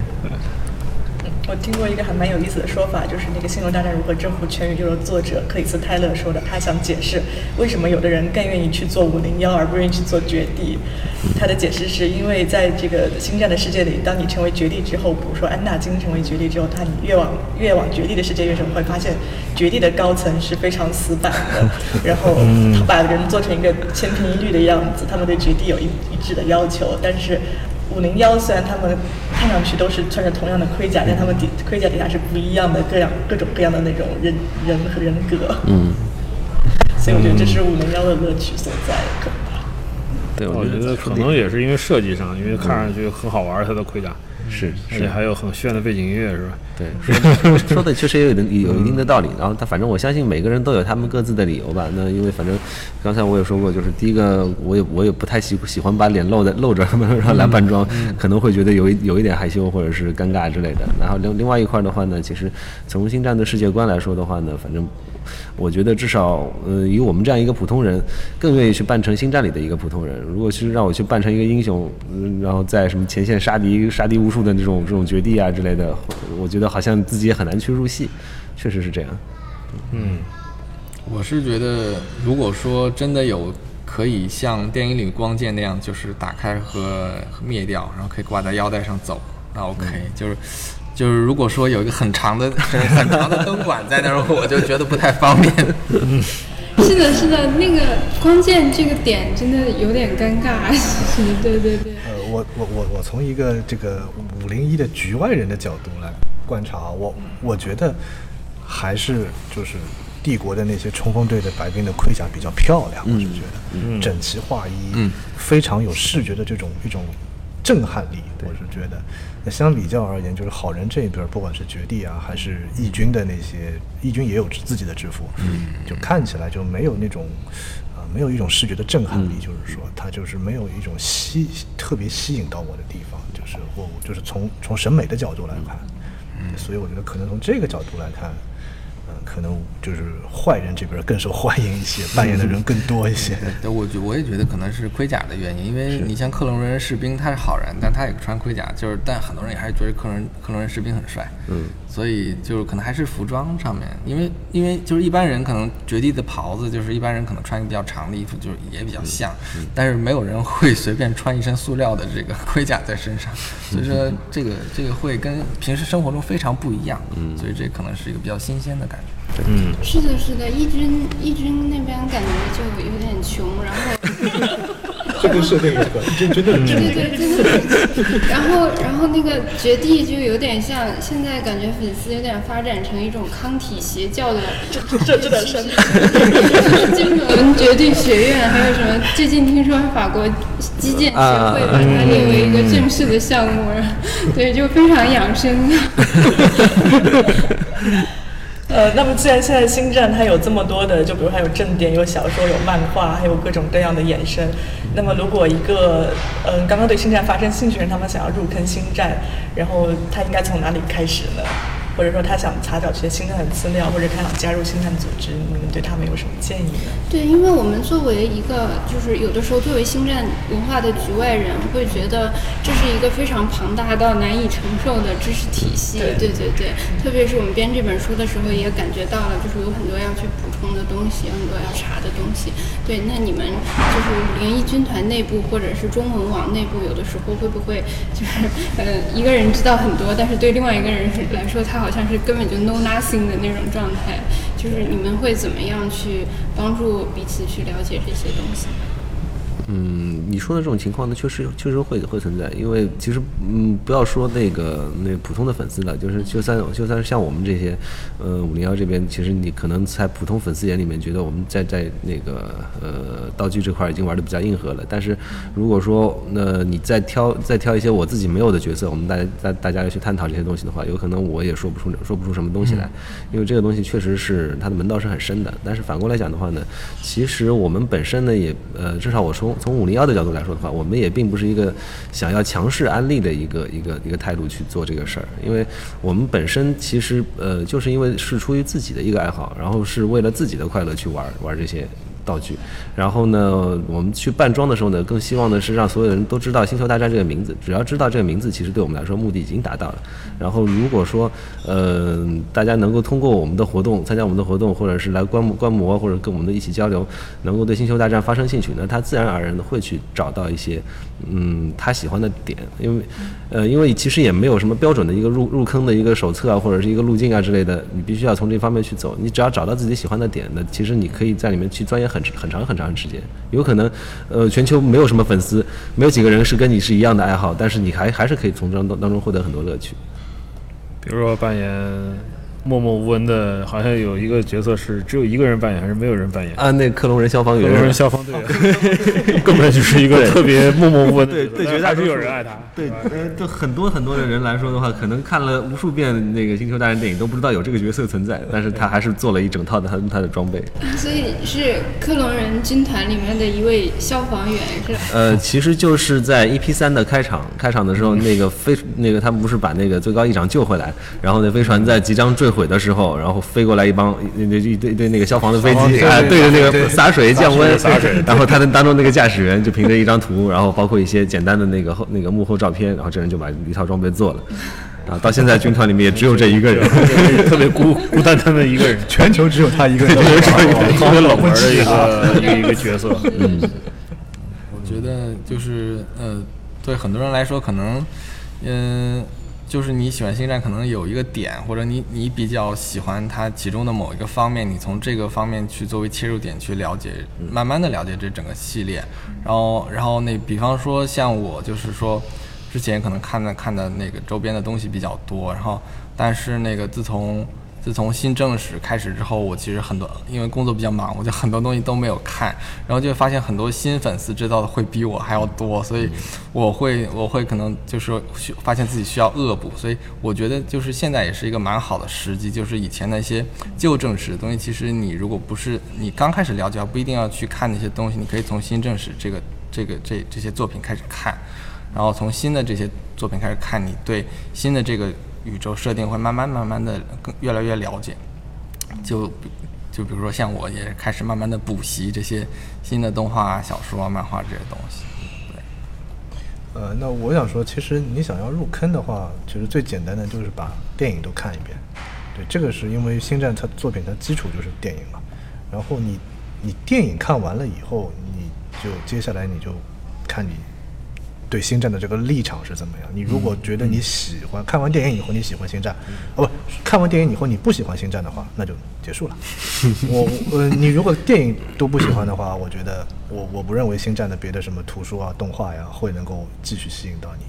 我听过一个还蛮有意思的说法，就是那个《星球大战：如何征服全宇宙》的作者克里斯泰勒说的，他想解释为什么有的人更愿意去做五零幺，而不愿意去做绝地。他的解释是因为在这个星战的世界里，当你成为绝地之后，比如说安纳金成为绝地之后，他你越往越往绝地的世界越深，会发现绝地的高层是非常死板的，然后他把人做成一个千篇一律的样子，他们对绝地有一一致的要求，但是。五零幺虽然他们看上去都是穿着同样的盔甲，但他们底盔甲底下是不一样的各样各种各样的那种人人和人格。嗯，所以我觉得这是五零幺的乐趣所在，可能。对，我觉得可能也是因为设计上，因为看上去很好玩，它的盔甲，是而且还有很炫的背景音乐，是吧？对，说说的确实也有一定有一定的道理。然后他反正我相信每个人都有他们各自的理由吧。那因为反正刚才我也说过，就是第一个我也我也不太喜喜欢把脸露在露着，然后来扮装，可能会觉得有一有一点害羞或者是尴尬之类的。然后另另外一块的话呢，其实从星战的世界观来说的话呢，反正我觉得至少呃以我们这样一个普通人，更愿意去扮成星战里的一个普通人。如果是让我去扮成一个英雄，嗯，然后在什么前线杀敌杀敌无数的这种这种绝地啊之类的，我觉得好像自己也很难去入戏，确实是这样。嗯，我是觉得，如果说真的有可以像电影里光剑那样，就是打开和和灭掉，然后可以挂在腰带上走，那 OK。就是就是，如果说有一个很长的很长的灯管在那儿，我就觉得不太方便。是的，是的，那个光剑这个点真的有点尴尬，其实对对对。呃，我我我我从一个这个五零一的局外人的角度来观察啊，我我觉得还是就是帝国的那些冲锋队的白兵的盔甲比较漂亮，我是觉得整齐划一，嗯非常有视觉的这种一种震撼力，我是觉得。那相比较而言，就是好人这一边，不管是绝地啊，还是义军的那些，义军也有自己的制服，就看起来就没有那种，呃，没有一种视觉的震撼力，就是说它就是没有一种吸特别吸引到我的地方，就是我就是从从审美的角度来看，所以我觉得可能从这个角度来看，嗯、可能就是坏人这边更受欢迎一些，扮演的人更多一些。对，我觉我也觉得可能是盔甲的原因，因为你像克隆人士兵，他是好人，但他也穿盔甲，就是但很多人也还是觉得克隆人克隆人士兵很帅，嗯，所以就是可能还是服装上面，因为因为就是一般人可能绝地的袍子，就是一般人可能穿一个比较长的衣服，就是也比较像，但是没有人会随便穿一身塑料的这个 盔甲在身上，所以说 这个这个会跟平时生活中非常不一样，嗯，所以这可能是一个比较新鲜的感觉。嗯，是的，是的，义军义军那边感觉就有点穷，然后这跟设定有关，就真的对对对，真的是。然后然后那个绝地就有点像现在感觉粉丝有点发展成一种康体邪教的，这这点深。金门绝地学院，还有什么？最近听说法国击剑协会把它列为一个正式的项目，对，就非常养生。呃，那么既然现在星战它有这么多的，就比如还有正点、有小说、有漫画，还有各种各样的衍生，那么如果一个嗯、刚刚对星战发生兴趣的人，他们想要入坑星战，然后他应该从哪里开始呢？或者说他想查找这些星战的资料，或者他想加入星战组织，你们对他们有什么建议呢？对，因为我们作为一个，就是有的时候作为星战文化的局外人，会觉得这是一个非常庞大到难以承受的知识体系。对对对对，特别是我们编这本书的时候，也感觉到了，就是有很多要去补充的东西，有很多要查的东西。对，那你们就是联谊军团内部或者是中文网内部，有的时候会不会就是呃一个人知道很多，但是对另外一个人来说，他好像是根本就 know nothing 的那种状态。就是你们会怎么样去帮助彼此去了解这些东西？嗯，你说的这种情况呢，确实确实会会存在，因为其实嗯，不要说那个那普通的粉丝了，就是就算就算是像我们这些，呃，五零幺这边，其实你可能在普通粉丝眼里面觉得我们在在那个呃道具这块已经玩的比较硬核了，但是如果说那你再挑再挑一些我自己没有的角色，我们大家大大家要去探讨这些东西的话，有可能我也说不出说不出什么东西来，因为这个东西确实是它的门道是很深的。但是反过来讲的话呢，其实我们本身呢也呃，至少我从从五零幺的角度来说的话，我们也并不是一个想要强势安利的一个一个一个态度去做这个事儿，因为我们本身其实呃就是因为是出于自己的一个爱好，然后是为了自己的快乐去玩玩这些。道具，然后呢，我们去扮装的时候呢，更希望的是让所有人都知道《星球大战》这个名字。只要知道这个名字，其实对我们来说目的已经达到了。然后如果说，呃，大家能够通过我们的活动，参加我们的活动，或者是来观摩观摩，或者跟我们的一起交流，能够对《星球大战》发生兴趣，那他自然而然的会去找到一些，嗯，他喜欢的点。因为，呃，因为其实也没有什么标准的一个入入坑的一个手册啊，或者是一个路径啊之类的，你必须要从这方面去走。你只要找到自己喜欢的点，那其实你可以在里面去钻研很很长很长时间。有可能，呃，全球没有什么粉丝，没有几个人是跟你是一样的爱好，但是你还还是可以从当当当中获得很多乐趣。比如说扮演默默无闻的，好像有一个角色是只有一个人扮演，还是没有人扮演？啊，那克隆人消防员，克隆人消防队员，根本就是一个特别默默无闻的，对对，绝大还是多数有人爱他。对，呃，对很多很多的人来说的话，可能看了无数遍那个《星球大战》电影，都不知道有这个角色存在，但是他还是做了一整套的他他的装备。所以是克隆人军团里面的一位消防员是吧？呃，其实就是在 EP 三的开场，开场的时候，那个飞那个他们不是把那个最高议长救回来，然后那飞船在即将坠毁的时候，然后飞过来一帮那那一堆一堆那个消防的飞机，啊，对着那个洒水降温，洒水 然后他的当中那个驾驶员就凭着一张图，然后包括一些简单的那个后那个幕后照片，然后这人就把一套装备做了。啊，到现在军团里面也只有这一个人，特别孤孤单单的一个人，全球只有他一个人特别冷门的啊一个一个一个角色。嗯，我觉得就是呃，对很多人来说，可能嗯、就是你喜欢星战，可能有一个点，或者你你比较喜欢它其中的某一个方面，你从这个方面去作为切入点去了解，慢慢的了解这整个系列。然后然后那比方说像我就是说。之前可能看的看的那个周边的东西比较多，然后但是那个自从自从新正史开始之后，我其实很多因为工作比较忙，我就很多东西都没有看，然后就发现很多新粉丝知道的会比我还要多，所以我会我会可能就是说需发现自己需要恶补，所以我觉得就是现在也是一个蛮好的时机，就是以前那些旧正史的东西，其实你如果不是你刚开始了解，不一定要去看那些东西，你可以从新正史这个这个这这些作品开始看。然后从新的这些作品开始看，你对新的这个宇宙设定会慢慢慢慢的更越来越了解。就就比如说像我也开始慢慢的补习这些新的动画、小说、啊漫画这些东西。对，呃，那我想说，其实你想要入坑的话，其实最简单的就是把电影都看一遍。对，这个是因为《星战》它作品它基础就是电影嘛。然后你你电影看完了以后，你就接下来你就看你对星战的这个立场是怎么样。你如果觉得你喜欢、看完电影以后你喜欢星战，哦不，看完电影以后你不喜欢星战的话，那就结束了。我我呃，你如果电影都不喜欢的话，我觉得我我不认为星战的别的什么图书啊、动画呀会能够继续吸引到你。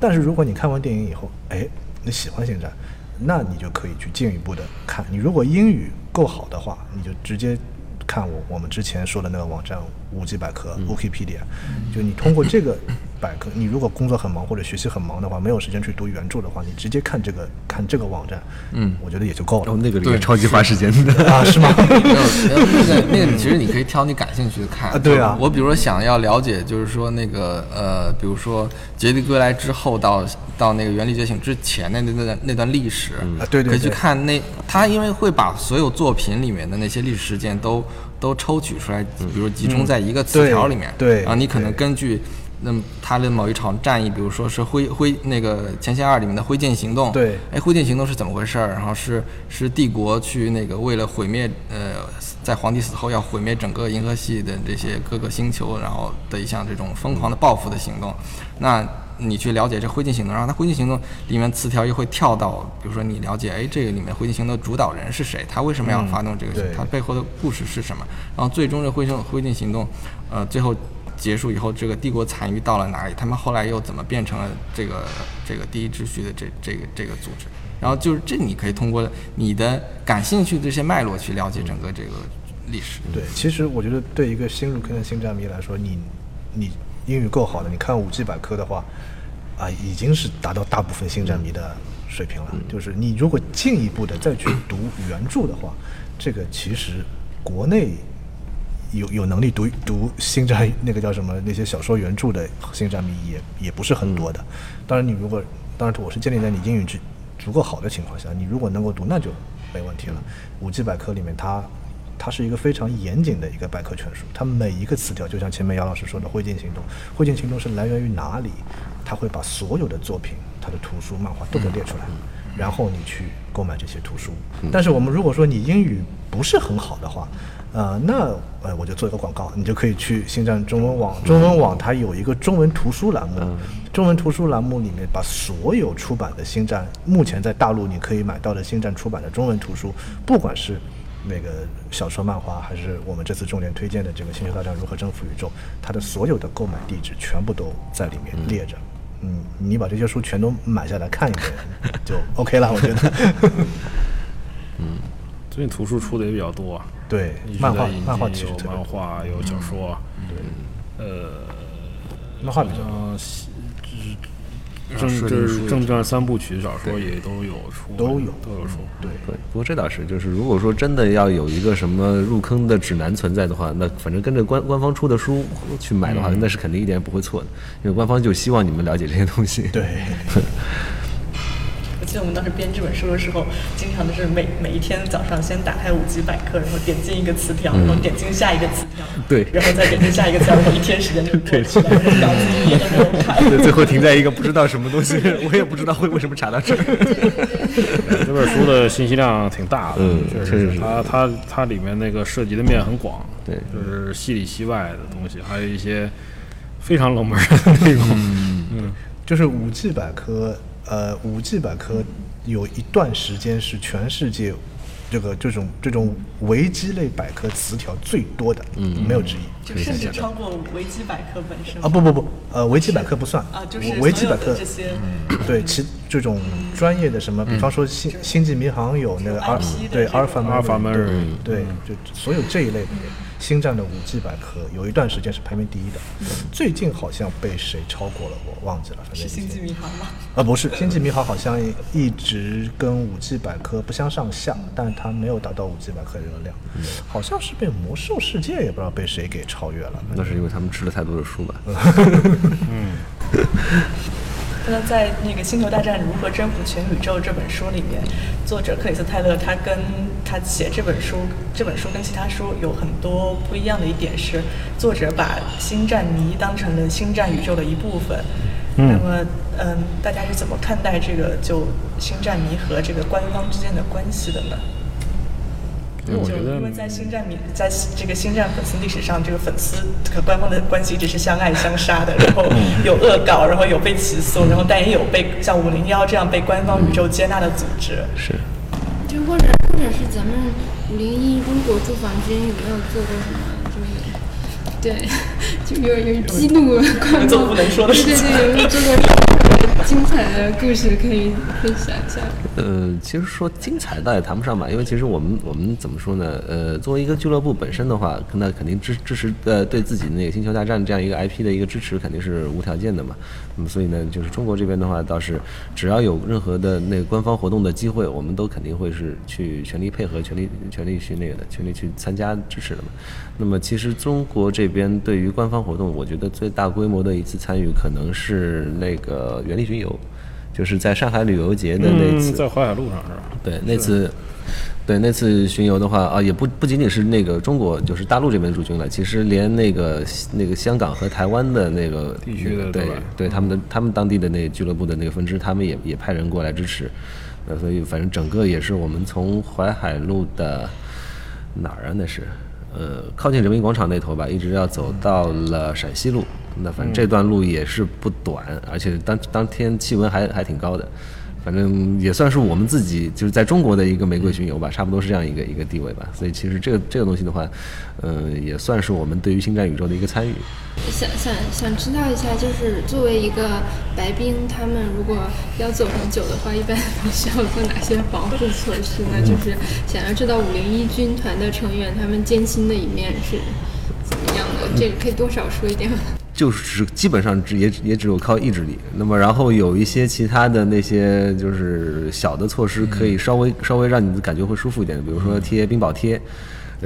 但是如果你看完电影以后，哎，你喜欢星战，那你就可以去进一步的看。你如果英语够好的话，你就直接看我我们之前说的那个网站五 G 百科 Wikipedia，就你通过这个百科，你如果工作很忙或者学习很忙的话，没有时间去读原著的话，你直接看这个看这个网站，嗯，我觉得也就够了。哦，那个里面超级花时间的。啊，是吗？没有，没有那个那个，其实你可以挑你感兴趣的看。啊对啊我比如说想要了解，就是说那个呃，比如说《杰地归来》之后到到那个《原力觉醒》之前的那那段那段历史，啊对对可以去看那他因为会把所有作品里面的那些历史事件都都抽取出来，比如集中在一个词条里面，嗯对对啊，你可能根据。那么他的某一场战役，比如说是灰灰那个前线二里面的挥剑行动，对哎，挥剑行动是怎么回事儿？然后是是帝国去那个为了毁灭呃，在皇帝死后要毁灭整个银河系的这些各个星球，然后的一项这种疯狂的报复的行动。那你去了解这挥剑行动，然后它挥剑行动里面词条又会跳到，比如说你了解，哎，这个里面挥剑行动的主导人是谁？他为什么要发动这个他背后的故事是什么？然后最终这挥剑挥剑行动，呃，最后。结束以后，这个帝国残余到了哪里？他们后来又怎么变成了这个这个第一秩序的这这个这个组织？然后就是这，你可以通过你的感兴趣的这些脉络去了解整个这个历史。对，其实我觉得对一个新入坑的新战迷来说，你你英语够好的，你看五 G 百科的话，啊，已经是达到大部分新战迷的水平了。就是你如果进一步的再去读原著的话，这个其实国内有有能力读读星战那个叫什么那些小说原著的星战迷也也不是很多的。当然，你如果当然我是建立在你英语足够好的情况下，你如果能够读，那就没问题了。五 G 百科里面它它是一个非常严谨的一个百科全书，它每一个词条，就像前面姚老师说的“灰烬行动”，灰烬行动是来源于哪里？它会把所有的作品、它的图书、漫画都给列出来，然后你去购买这些图书。但是我们如果说你英语不是很好的话，呃，那呃我就做一个广告，你就可以去星战中文网，中文网它有一个中文图书栏目，中文图书栏目里面把所有出版的星战，目前在大陆你可以买到的星战出版的中文图书，不管是那个小说、漫画，还是我们这次重点推荐的这个《星球大战：如何征服宇宙》，它的所有的购买地址全部都在里面列着。嗯，你把这些书全都买下来看一遍，就 OK 了，我觉得。最近图书出的也比较多啊，对漫画漫画其实有，漫画，有小说，对，呃，漫画比较正就是正传三部曲小说也都有出，都有都有出。对，对，不过这倒是，就是如果说真的要有一个什么入坑的指南存在的话，那反正跟着官官方出的书去买的话，那是肯定一点也不会错的，因为官方就希望你们了解这些东西。对，我 记得我们当时编这本书的时候，经常就是每每一天早上先打开五 G 百科，然后点进一个词条，然后点进下一个词条，对然后再点进下一个词条，然后一天时间就过去了，然后稿子一页都没有看。对，最后停在一个不知道什么东西，我也不知道会为什么查到这儿。这本书的信息量挺大的，嗯确确实是实它它它里面那个涉及的面很广，对就是戏里戏外的东西，还有一些非常冷门的内容。嗯，就是五 G 百科，呃，五 G 百科有一段时间是全世界这个这种这种维基类百科词条最多的，嗯，没有之一。就甚至超过维基百科本身。啊不不不，呃，维基百科不算啊，就是维基百科这些。对其这种专业的什么，比方说星星际迷航有那个阿尔法对阿尔法阿尔法对，就所有这一类。的星战的五 G 百科，有一段时间是排名第一的，最近好像被谁超过了，我忘记了，反正是星际迷航吗？啊，不是，星际迷航好像一直跟五 G 百科不相上下，但它没有达到五 G 百科这个量，好像是被魔兽世界也不知道被谁给超越了。那是因为他们吃了太多的书吧？嗯 那在那个《星球大战：如何征服全宇宙》这本书里面，作者克里斯泰勒他跟他写这本书，这本书跟其他书有很多不一样的一点是，作者把星战迷当成了星战宇宙的一部分。那么，嗯，大家是怎么看待这个就星战迷和这个官方之间的关系的呢？就因为我觉得因为在星战迷在这个星战粉丝历史上，这个粉丝和官方的关系一直是相爱相杀的，然后有恶搞，然后有被起诉，然后但也有被像五零幺这样被官方宇宙接纳的组织。是，就或者或者是咱们五零一中国驻坊之间有没有做过什么，就是对，就有有激怒观众，做不能说的事情对对对，有没有这个特别精彩的故事可以分享一下？呃，其实说精彩倒也谈不上吧，因为其实我们我们怎么说呢？呃，作为一个俱乐部本身的话，那肯定支支持呃对自己那个星球大战这样一个 IP 的一个支持肯定是无条件的嘛。那么所以呢，就是中国这边的话，倒是只要有任何的那个官方活动的机会，我们都肯定会是去全力配合、全力全力去那个的，全力去参加支持的嘛。那么其实中国这边对于官方活动，我觉得最大规模的一次参与可能是那个原力巡游。就是在上海旅游节的那次，嗯，在淮海路上是吧？对，那次，对那次巡游的话啊，也不不仅仅是那个中国，就是大陆这边驻军了，其实连那个那个香港和台湾的那个地区对对他们的他们当地的那俱乐部的那个分支，他们也也派人过来支持，呃，所以反正整个也是我们从淮海路的哪儿啊？那是呃靠近人民广场那头吧，一直要走到了陕西路。那反正这段路也是不短，而且当当天气温还还挺高的。反正也算是我们自己就是在中国的一个玫瑰巡游吧，差不多是这样一个一个地位吧。所以其实这个这个东西的话，嗯、也算是我们对于星战宇宙的一个参与。想想想知道一下，就是作为一个白冰，他们如果要走很久的话，一般都需要做哪些防护措施呢？就是想要知道五零一军团的成员他们艰辛的一面是怎么样的，这个可以多少说一点吗？就是基本上只也也只有靠意志力。那么然后有一些其他的那些就是小的措施，可以稍微稍微让你的感觉会舒服一点，比如说贴冰雹贴。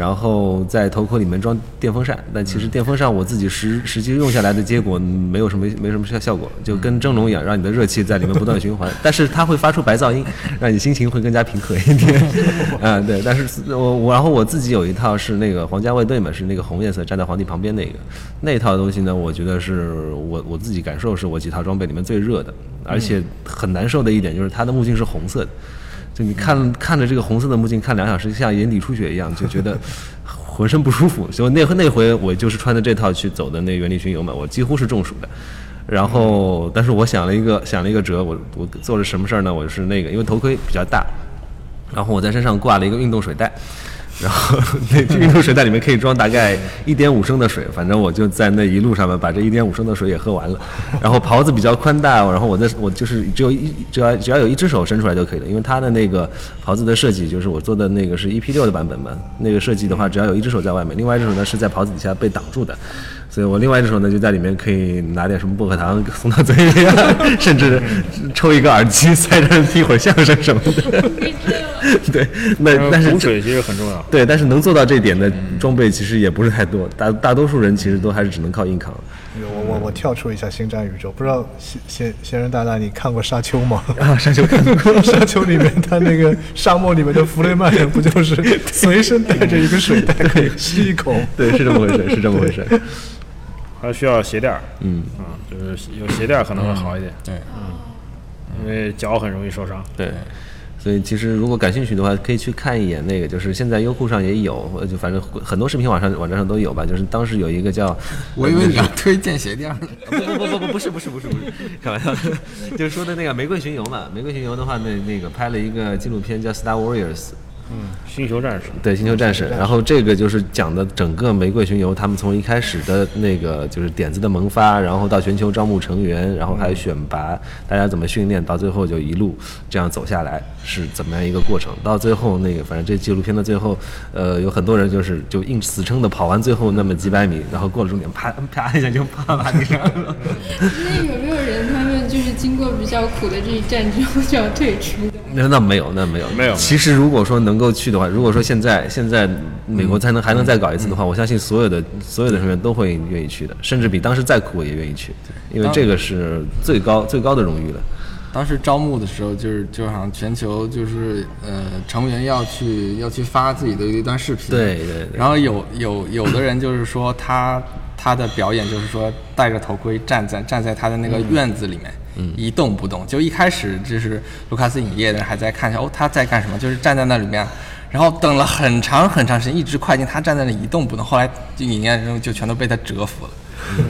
然后在头盔里面装电风扇，但其实电风扇我自己实实际用下来的结果没有什么没什么效效果，就跟蒸笼一样，让你的热气在里面不断循环，但是它会发出白噪音，让你心情会更加平和一点。嗯，对，但是我我然后我自己有一套是那个皇家卫队嘛，是那个红颜色站在皇帝旁边那个。那套东西呢，我觉得是我我自己感受是我几套装备里面最热的，而且很难受的一点就是它的目镜是红色的。就你看看着这个红色的目镜看两小时，像眼底出血一样，就觉得 浑身不舒服。所以那回那回我就是穿着这套去走的那原力巡游嘛，我几乎是中暑的。然后，但是我想了一个想了一个辙，我我做了什么事儿呢？我是那个因为头盔比较大，然后我在身上挂了一个运动水袋。然后那运动水袋里面可以装大概一点五升的水，反正我就在那一路上面把这一点五升的水也喝完了。然后袍子比较宽大，然后我的我就是只有一只要只要有一只手伸出来就可以了，因为它的那个袍子的设计就是我做的那个是 EP 六的版本嘛，那个设计的话只要有一只手在外面，另外一只手呢是在袍子底下被挡住的。所以我另外一只手呢就在里面可以拿点什么薄荷糖送到嘴里、啊，甚至抽一个耳机塞着听会儿相声什么的。对，那但是补水其实很重要。对，但是能做到这点的装备其实也不是太多，大大多数人其实都还是只能靠硬扛。我我我跳出一下星战宇宙，不知道先先先人大大你看过沙丘吗？啊，沙丘看过，沙丘 里面他那个沙漠里面的弗雷曼人不就是随身带着一个水袋可以吸一口？对，是这么回事，是这么回事。还需要鞋垫儿，嗯，啊，就是有鞋垫儿可能会好一点，对，嗯因为脚很容易受伤。对。所以其实如果感兴趣的话，可以去看一眼那个，就是现在优酷上也有，呃就反正很多视频网上网站上都有吧。就是当时有一个叫，我以为你要推荐鞋垫儿不不不不不是不是不是不是，开玩笑，就是说的那个玫瑰巡游嘛。玫瑰巡游的话，那那个拍了一个纪录片叫《Star Warriors》，星球战士，对，星球战士。然后这个就是讲的整个玫瑰巡游，他们从一开始的那个就是点子的萌发，然后到全球招募成员，然后还有选拔，大家怎么训练，到最后就一路这样走下来，是怎么样一个过程？到最后那个，反正这纪录片的最后，呃，有很多人就是就硬死撑的跑完最后那么几百米，然后过了终点，啪啪一下 就趴马地上了。那有没有人他们就是经过比较苦的这一战之后就要退出的？那那没有，那没有，没有其实如果说能够去的话，如果说现在现在美国才能还能再搞一次的话，我相信所有的所有的成员都会愿意去的，甚至比当时再苦我也愿意去，因为这个是最高最高的荣誉了。当时招募的时候，就是就好像全球就是呃成员要去要去发自己的一段视频，对对对。然后有有有的人就是说他他的表演就是说戴着头盔站在站在他的那个院子里面，嗯一动不动。就一开始就是卢卡斯影业的人还在看一下哦他在干什么，就是站在那里面。然后等了很长很长时间，一直快进，他站在那一动不动。后来就影业人就全都被他折服了。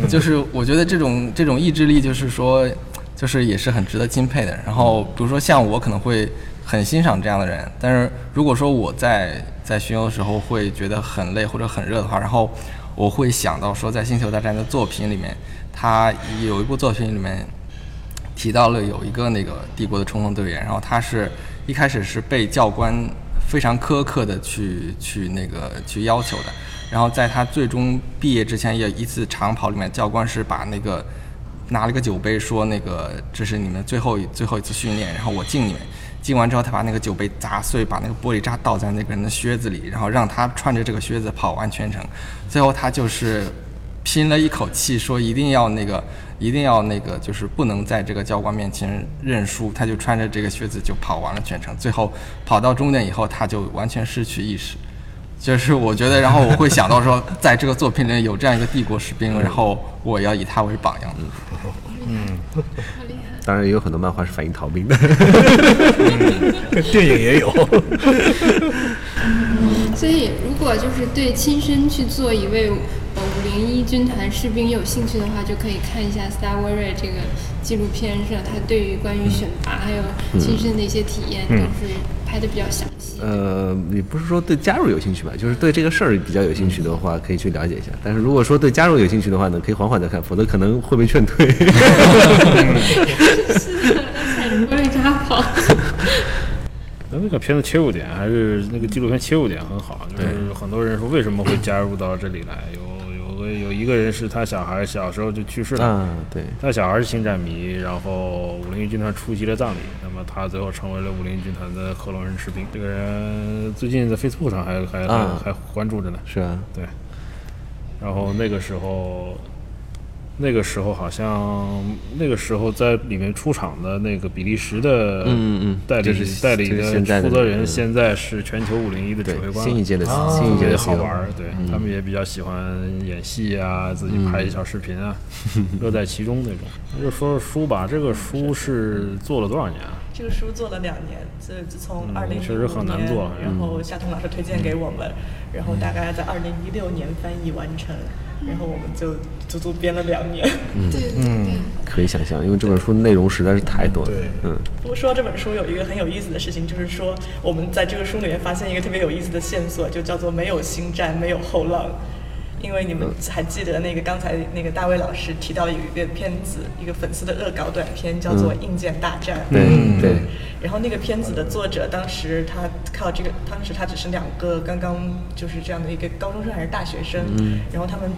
就是我觉得这种这种意志力，就是说，就是也是很值得钦佩的。然后比如说像我可能会很欣赏这样的人，但是如果说我在在巡游的时候会觉得很累或者很热的话，然后我会想到说，在《星球大战》的作品里面，他有一部作品里面提到了有一个那个帝国的冲锋队员，然后他是一开始是被教官非常苛刻的去去那个去要求的，然后在他最终毕业之前，也一次长跑里面，教官是把那个拿了个酒杯说那个这是你们最后最后一次训练，然后我敬你们。敬完之后，他把那个酒杯砸碎，把那个玻璃渣倒在那个人的靴子里，然后让他穿着这个靴子跑完全程。最后他就是拼了一口气，说一定要那个，一定要那个，就是不能在这个教官面前认输。他就穿着这个靴子就跑完了全程。最后跑到终点以后，他就完全失去意识。就是我觉得，然后我会想到说，在这个作品里有这样一个帝国士兵，然后我要以他为榜样。嗯当然也有很多漫画是反映逃兵的。电影也有。所以，如果就是对亲身去做一位呃五零一军团士兵有兴趣的话，就可以看一下《Star Warrior》这个纪录片上，他对于关于选拔还有亲身的一些体验，都是拍的比较详细。呃，也不是说对加入有兴趣吧，就是对这个事儿比较有兴趣的话，可以去了解一下。但是如果说对加入有兴趣的话呢，可以缓缓的看，否则可能会被劝退。是的，踩着玻璃渣跑。那那个片子切入点还是那个纪录片切入点很好，就是很多人说为什么会加入到这里来，有有个有一个人是他小孩小时候就去世了，啊，对，他小孩是星战迷，然后五零一军团出席了葬礼，那么他最后成为了五零一军团的克隆人士兵。这个人最近在 Facebook 上还还还啊。还关注着呢，是啊，对。然后那个时候，那个时候好像那个时候在里面出场的那个比利时的嗯嗯代理就是代理的负责人，嗯。现在是全球五零一的指挥，官了。新一届的哦新一届的好玩儿，对、嗯。他们也比较喜欢演戏啊，自己拍小视频啊，乐在其中那种。那就说说书吧，这个书是做了多少年啊？这个书做了两年，自自从二零确实很难做嗯。然后夏彤老师推荐给我们，然后大概在二零一六年翻译完成，然后我们就足足编了两年。嗯对对。可以想象，因为这本书内容实在是太多了。对嗯，不过说到这本书有一个很有意思的事情，就是说我们在这个书里面发现一个特别有意思的线索，就叫做没有星战，没有后浪。因为你们还记得那个刚才那个大卫老师提到有一个片子，一个粉丝的恶搞短片，叫做《硬件大战》。对对，然后那个片子的作者当时他靠这个，当时他只是两个刚刚就是这样的一个高中生还是大学生，嗯然后他们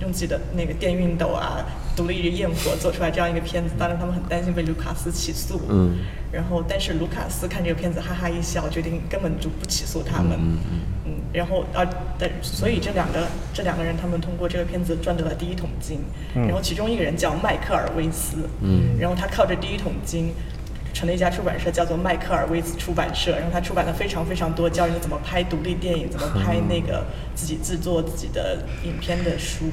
用自己的那个电熨斗啊，读了一日焰火做出来这样一个片子，当然他们很担心被卢卡斯起诉，嗯，然后但是卢卡斯看这个片子哈哈一笑，决定根本就不起诉他们，嗯嗯，然后啊，但所以这两个这两个人他们通过这个片子赚得了第一桶金，嗯。然后其中一个人叫迈克尔威斯，嗯。然后他靠着第一桶金。成了一家出版社，叫做迈克尔威斯出版社。然后他出版了非常非常多教人怎么拍独立电影、怎么拍那个自己制作自己的影片的书。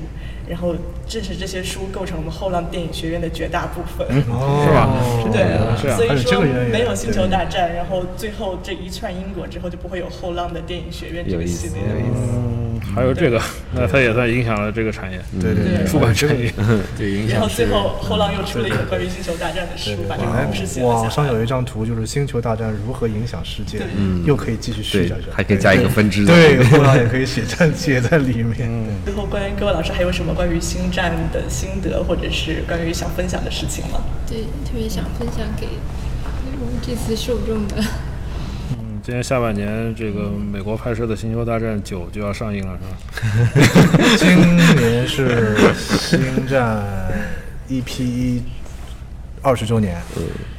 然后正是这些书构成我们后浪电影学院的绝大部分。哦，是吧对，是啊所以说没有星球大战，然后最后这一串因果之后，就不会有后浪的电影学院这有意思，个系列。有意思。嗯，还有这个，那它也算影响了这个产业，对对对，出版产业。对，影响然后响最后后浪又出了一个关于星球大战的书，把这个故事写了网上。有一张图，就是《星球大战》如何影响世界，嗯又可以继续续下去，，还可以加一个分支。对，后浪也可以写在写在里面。最后，关于各位老师还有什么关于星战的心得，或者是关于想分享的事情吗？对，特别想分享给我们这次受众的。嗯，今年下半年这个美国拍摄的《星球大战九》就要上映了，是吧？今年是星战 EP 一二十周年，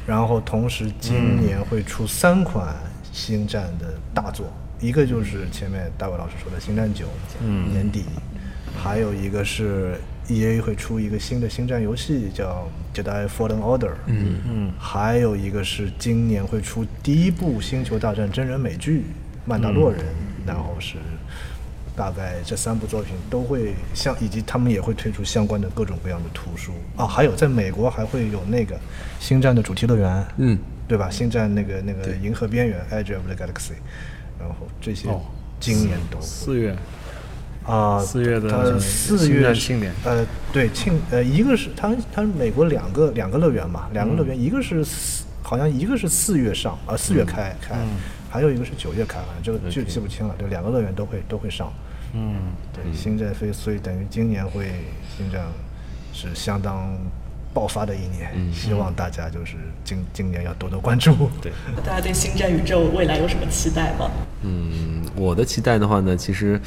然后同时今年会出三款星战的大作，一个就是前面大卫老师说的《星战九》，年底，还有一个是 EA 会出一个新的星战游戏叫《Jedi Fallen Order》，嗯。嗯，还有一个是今年会出第一部《星球大战》真人美剧《曼达洛人》，然后是大概这三部作品都会像，以及他们也会推出相关的各种各样的图书。啊，还有在美国还会有那个星战的主题乐园，嗯，对吧？星战那个那个银河边缘 （Edge of the Galaxy），然后这些哦。今年都会。四月，啊，四月的四月战庆典呃，对庆呃，一个是它它是美国两个两个乐园嘛，两个乐园，一个是四好像一个是四月上啊，四月开开，还有一个是九月开，反正这个就记不清了，就，两个乐园都会都会上，嗯，对，星战飞，所以等于今年会星战是相当爆发的一年，希望大家就是今今年要多多关注。对，大家对星战宇宙未来有什么期待吗？嗯，我的期待的话呢，其实，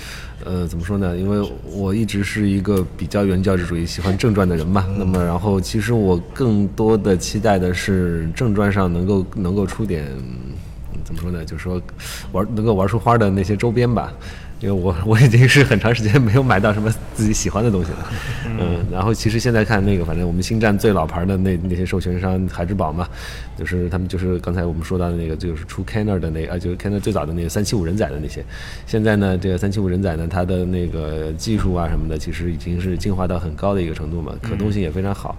呃，怎么说呢？因为我一直是一个比较原教旨主义、喜欢正传的人嘛。那么，然后其实我更多的期待的是正传上能够能够出点，嗯怎么说呢？就是说玩能够玩出花的那些周边吧。因为我我已经是很长时间没有买到什么自己喜欢的东西了，嗯，然后其实现在看那个，反正我们星战最老牌的那那些授权商海之宝嘛，就是他们就是刚才我们说到的那个，就是出 Kenner 的那个，啊，就是 Kenner 最早的那个三七五人仔的那些，现在呢，这个三七五人仔呢，它的那个技术啊什么的，其实已经是进化到很高的一个程度嘛，可动性也非常好。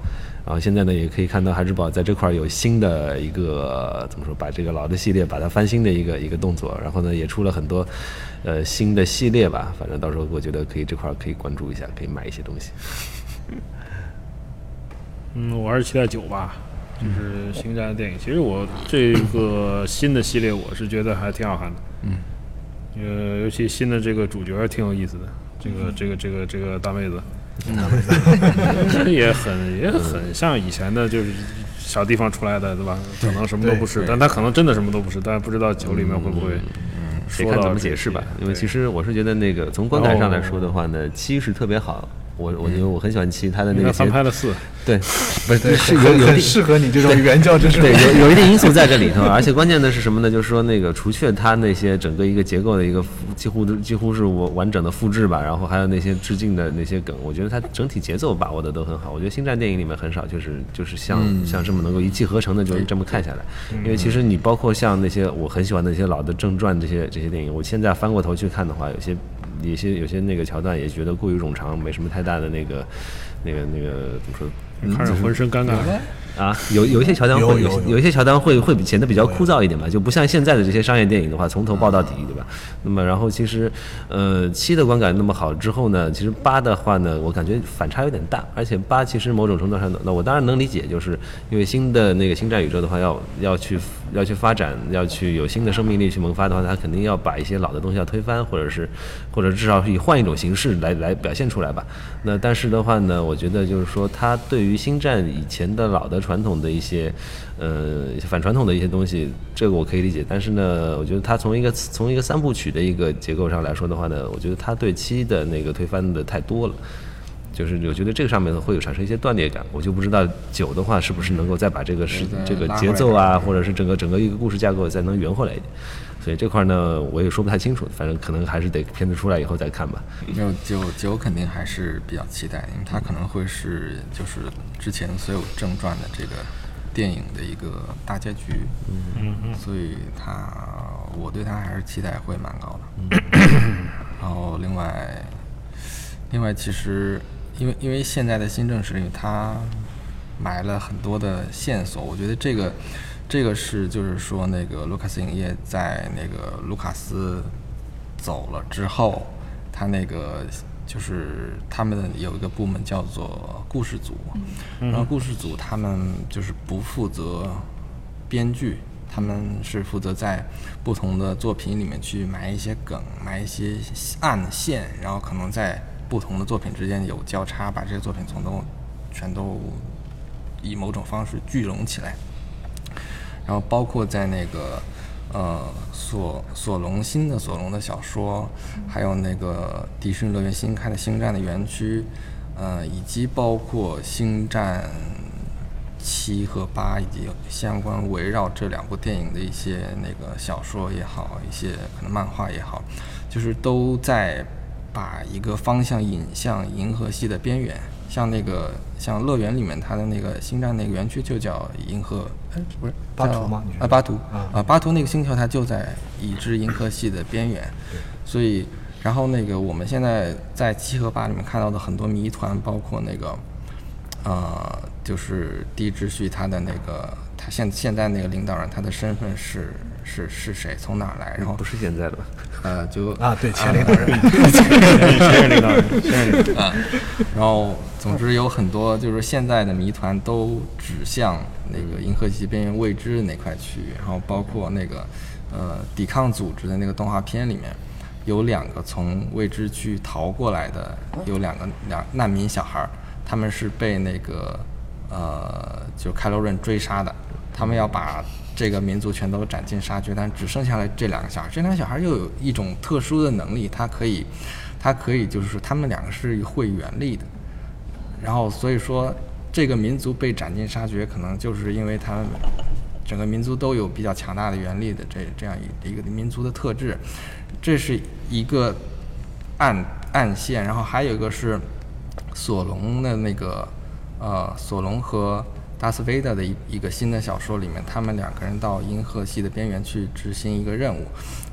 然后现在呢，也可以看到海之宝在这块儿有新的一个怎么说，把这个老的系列把它翻新的一个一个动作。然后呢，也出了很多呃新的系列吧。反正到时候我觉得可以这块儿可以关注一下，可以买一些东西。嗯，我还是期待九吧，就是星战的电影。其实我这个新的系列，我是觉得还挺好看的。嗯，呃，尤其新的这个主角挺有意思的，这个这个这个这个大妹子，其实 也很也很像以前的，就是小地方出来的，对吧？可能什么都不是，但他可能真的什么都不是，但不知道酒里面会不会谁看怎么解释吧。因为其实我是觉得那个从观感上来说的话呢，七是特别好。我我觉得我很喜欢七，它的那个翻拍了四，对，不是是有有很适合你这种原教旨主义。对，有有一定因素在这里 头，而且关键的是什么呢？就是说那个除却它那些整个一个结构的一个复几乎都几乎是我完整的复制吧，然后还有那些致敬的那些梗，我觉得它整体节奏把握的都很好。我觉得星战电影里面很少就是就是像、像这么能够一气呵成的就这么看下来，因为其实你包括像那些我很喜欢的那些老的正传这些这些电影，我现在翻过头去看的话，有些有些有些那个桥段也觉得过于冗长，没什么太大的那个那个那个怎么说？看着浑身尴尬。啊，有有一些乔丹会有有一些乔丹会会比显得比较枯燥一点吧，就不像现在的这些商业电影的话，从头爆到底，对吧？那么然后其实，呃，七的观感那么好之后呢，其实八的话呢，我感觉反差有点大，而且八其实某种程度上，那我当然能理解，就是因为新的那个星战宇宙的话，要要去要去发展，要去有新的生命力去萌发的话，它肯定要把一些老的东西要推翻，或者是或者至少是以换一种形式来来表现出来吧。那但是的话呢，我觉得就是说，它对于星战以前的老的传统的一些，呃，反传统的一些东西，这个我可以理解。但是呢，我觉得它从一个从一个三部曲的一个结构上来说的话呢，我觉得它对七的那个推翻的太多了。就是我觉得这个上面会有产生一些断裂感，我就不知道九的话是不是能够再把这个是这个节奏啊，或者是整个整个一个故事架构再能圆回来一点。所以这块呢，我也说不太清楚，反正可能还是得片子出来以后再看吧。就九九肯定还是比较期待，因为它可能会是就是之前所有正传的这个电影的一个大结局，嗯嗯，所以它我对它还是期待会蛮高的。然后另外，另外其实因为因为现在的新政时里，它埋了很多的线索，我觉得这个这个是就是说那个卢卡斯影业在那个卢卡斯走了之后，他那个就是他们有一个部门叫做故事组，然后故事组他们就是不负责编剧，他们是负责在不同的作品里面去埋一些梗，埋一些暗线，然后可能在不同的作品之间有交叉，把这些作品从头全都以某种方式聚拢起来。然后包括在那个呃索索隆新的索隆的小说，还有那个迪士尼乐园新开的星战的园区，呃，以及包括星战七和八以及相关围绕这两部电影的一些那个小说也好，一些可能漫画也好，就是都在把一个方向引向银河系的边缘。像那个像乐园里面，它的那个星战那个园区就叫银河，哎，不是巴图吗？啊，巴图啊啊，巴图那个星球它就在已知银河系的边缘，所以然后那个我们现在在七和八里面看到的很多谜团，包括那个呃，就是第一秩序它的那个他现现在那个领导人他的身份是是是谁，从哪儿来，然后不是现在的吧？呃就啊，对，前领导人，先是领导人，先是领导人。啊，然后总之有很多就是现在的谜团都指向那个银河系边缘未知的那块区域，然后包括那个呃抵抗组织的那个动画片里面，有两个从未知区逃过来的，有两个两难民小孩儿，他们是被那个呃，就开罗人追杀的，他们要把这个民族全都斩尽杀绝，但只剩下了这两个小孩。这两个小孩又有一种特殊的能力，他可以，他可以就是说他们两个是会原力的，然后所以说这个民族被斩尽杀绝，可能就是因为他们整个民族都有比较强大的原力的这这样一一个民族的特质，这是一个暗暗线，然后还有一个是索隆的那个呃索隆和达斯维达的一一个新的小说里面，他们两个人到银河系的边缘去执行一个任务，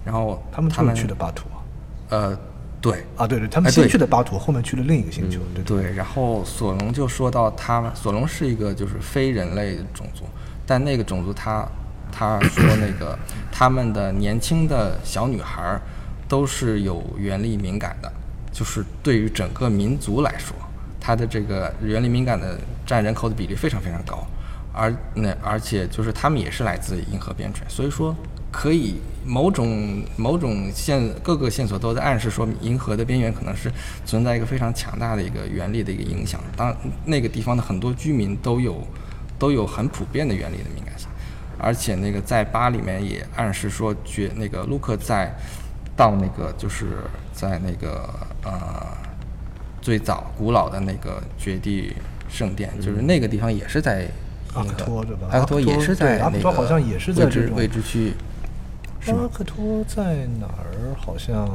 然后他们他们去的巴图啊，呃对。啊，对对，他们先去的巴图，后面去了另一个星球，对对对，然后索隆就说到他们，索隆是一个就是非人类种族，但那个种族他他说那个 他们的年轻的小女孩儿都是有原力敏感的，就是对于整个民族来说，他的这个原力敏感的占人口的比例非常非常高，而那而且就是他们也是来自银河边陲，所以说可以某种某种线各个线索都在暗示说，银河的边缘可能是存在一个非常强大的一个原力的一个影响。当那个地方的很多居民都有都有很普遍的原力的敏感性，而且那个在八里面也暗示说，绝那个卢克在到那个就是在那个呃最早古老的那个绝地圣殿，就是那个地方也是在阿克托对吧阿克托也是在阿克那个托好像也是在未知这种未知区域。阿克托在哪儿？好像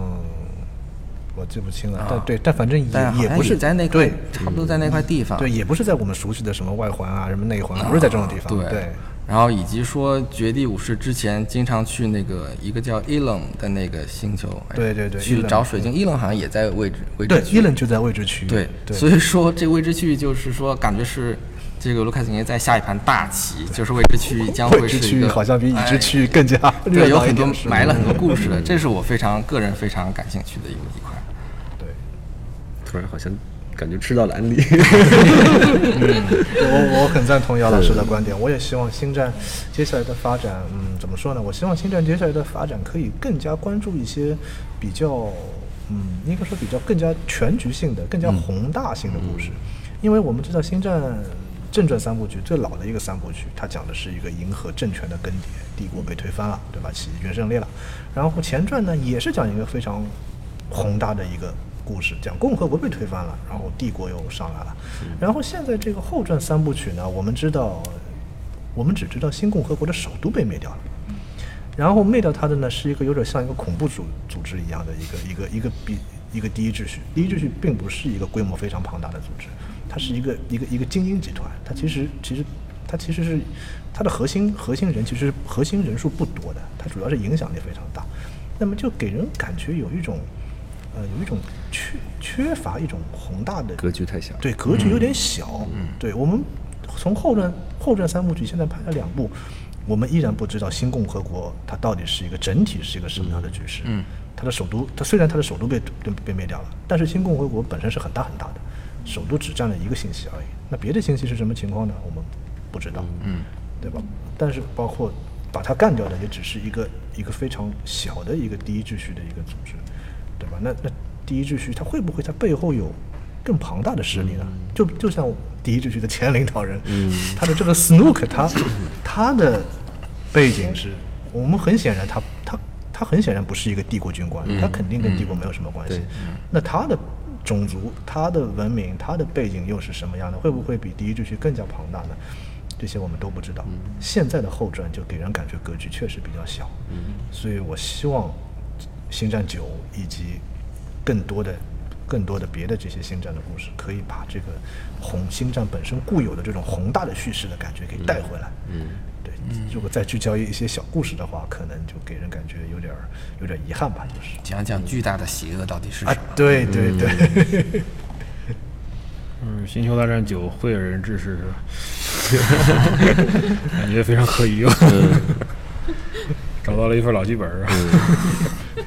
我记不清了，啊但对，但反正也也不是在那块对，差不多在那块地方。对，也不是在我们熟悉的什么外环啊、什么内环啊，不是在这种地方。对对，然后以及说绝地武士之前经常去那个一个叫伊冷的那个星球，哎对对对去找水晶。伊冷好像也在未知未知对，区伊冷就在未知区域。对对，所以说这未知区域就是说感觉是这个卢卡斯爷在下一盘大棋，就是未知区域将会是一个好像比已知哎区域更加热对有很多埋了很多故事的，这是我非常个人非常感兴趣的一个一块。对，突然好像感觉吃到蓝里。我我很赞同姚老师的观点，我也希望星战接下来的发展，嗯，怎么说呢？我希望星战接下来的发展可以更加关注一些比较，嗯，应该说比较更加全局性的、更加宏大性的故事，因为我们知道星战正传三部曲最老的一个三部曲，它讲的是一个银河政权的更迭，帝国被推翻了，对吧？起义军胜利了，然后前传呢也是讲一个非常宏大的一个故事，讲共和国被推翻了，然后帝国又上来了。然后现在这个后传三部曲呢，我们知道，我们只知道新共和国的首都被灭掉了。然后灭掉它的呢，是一个有点像一个恐怖组组织一样的一个一个一个比一个第一秩序。第一秩序并不是一个规模非常庞大的组织，它是一个一个一个精英集团。它其实其实它其实是它的核心核心人其实核心人数不多的，它主要是影响力非常大。那么就给人感觉有一种呃有一种缺缺乏一种宏大的格局太小。对，格局有点小。嗯对我们从后传后传三部曲现在拍了两部，我们依然不知道新共和国它到底是一个整体是一个什么样的局势。嗯，它的首都，它虽然它的首都被被被灭掉了，但是新共和国本身是很大很大的，首都只占了一个星系而已。那别的星系是什么情况呢？我们不知道。嗯，对吧？但是包括把它干掉的，也只是一个一个非常小的一个第一秩序的一个组织，对吧？那那第一秩序它会不会它背后有更庞大的势力呢？就就像第一秩序的前领导人，他的这个 Snook，他他的背景是，我们很显然他他他很显然不是一个帝国军官，他肯定跟帝国没有什么关系。那他的种族、他的文明、他的背景又是什么样的？会不会比第一秩序更加庞大呢？这些我们都不知道。现在的后传就给人感觉格局确实比较小，所以我希望《星战九》以及更多的、更多的别的这些星战的故事，可以把这个宏星战本身固有的这种宏大的叙事的感觉给带回来。嗯，对。如果再聚焦一些小故事的话，可能就给人感觉有点儿有点遗憾吧，就是。讲讲巨大的邪恶到底是啊什么？，对对对，嗯，《星球大战九》会有人志是，感觉非常可疑哦。找到了一份老剧本儿啊，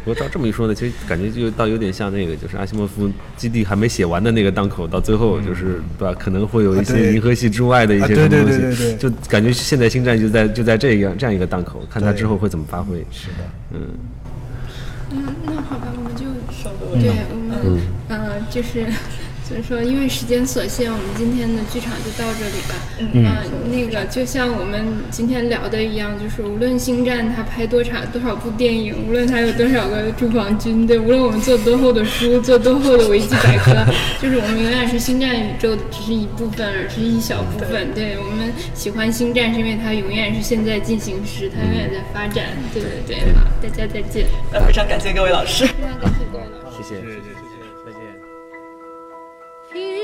不过照这么一说呢，其实感觉就倒有点像那个，就是阿西莫夫《基地》还没写完的那个档口，到最后就是对吧？可能会有一些银河系之外的一些什么东西，对对对就感觉现在星战就在就在这样这样一个档口，看他之后会怎么发挥。是的。嗯，嗯，那好吧，我们就对我们，呃，就是所以说，因为时间所限，我们今天的剧场就到这里吧。嗯、呃，那个就像我们今天聊的一样，就是无论《星战》它拍多长多少部电影，无论它有多少个驻防军队，无论我们做多厚的书，做多厚的维基百科，就是我们永远是星战宇宙的只是一部分，而是一小部分。对我们喜欢星战，是因为它永远是现在进行时，它永远在发展。对对对，好，大家再见。那非常感谢各位老师。非常感谢各位老师。谢谢，谢谢，谢谢，再见。He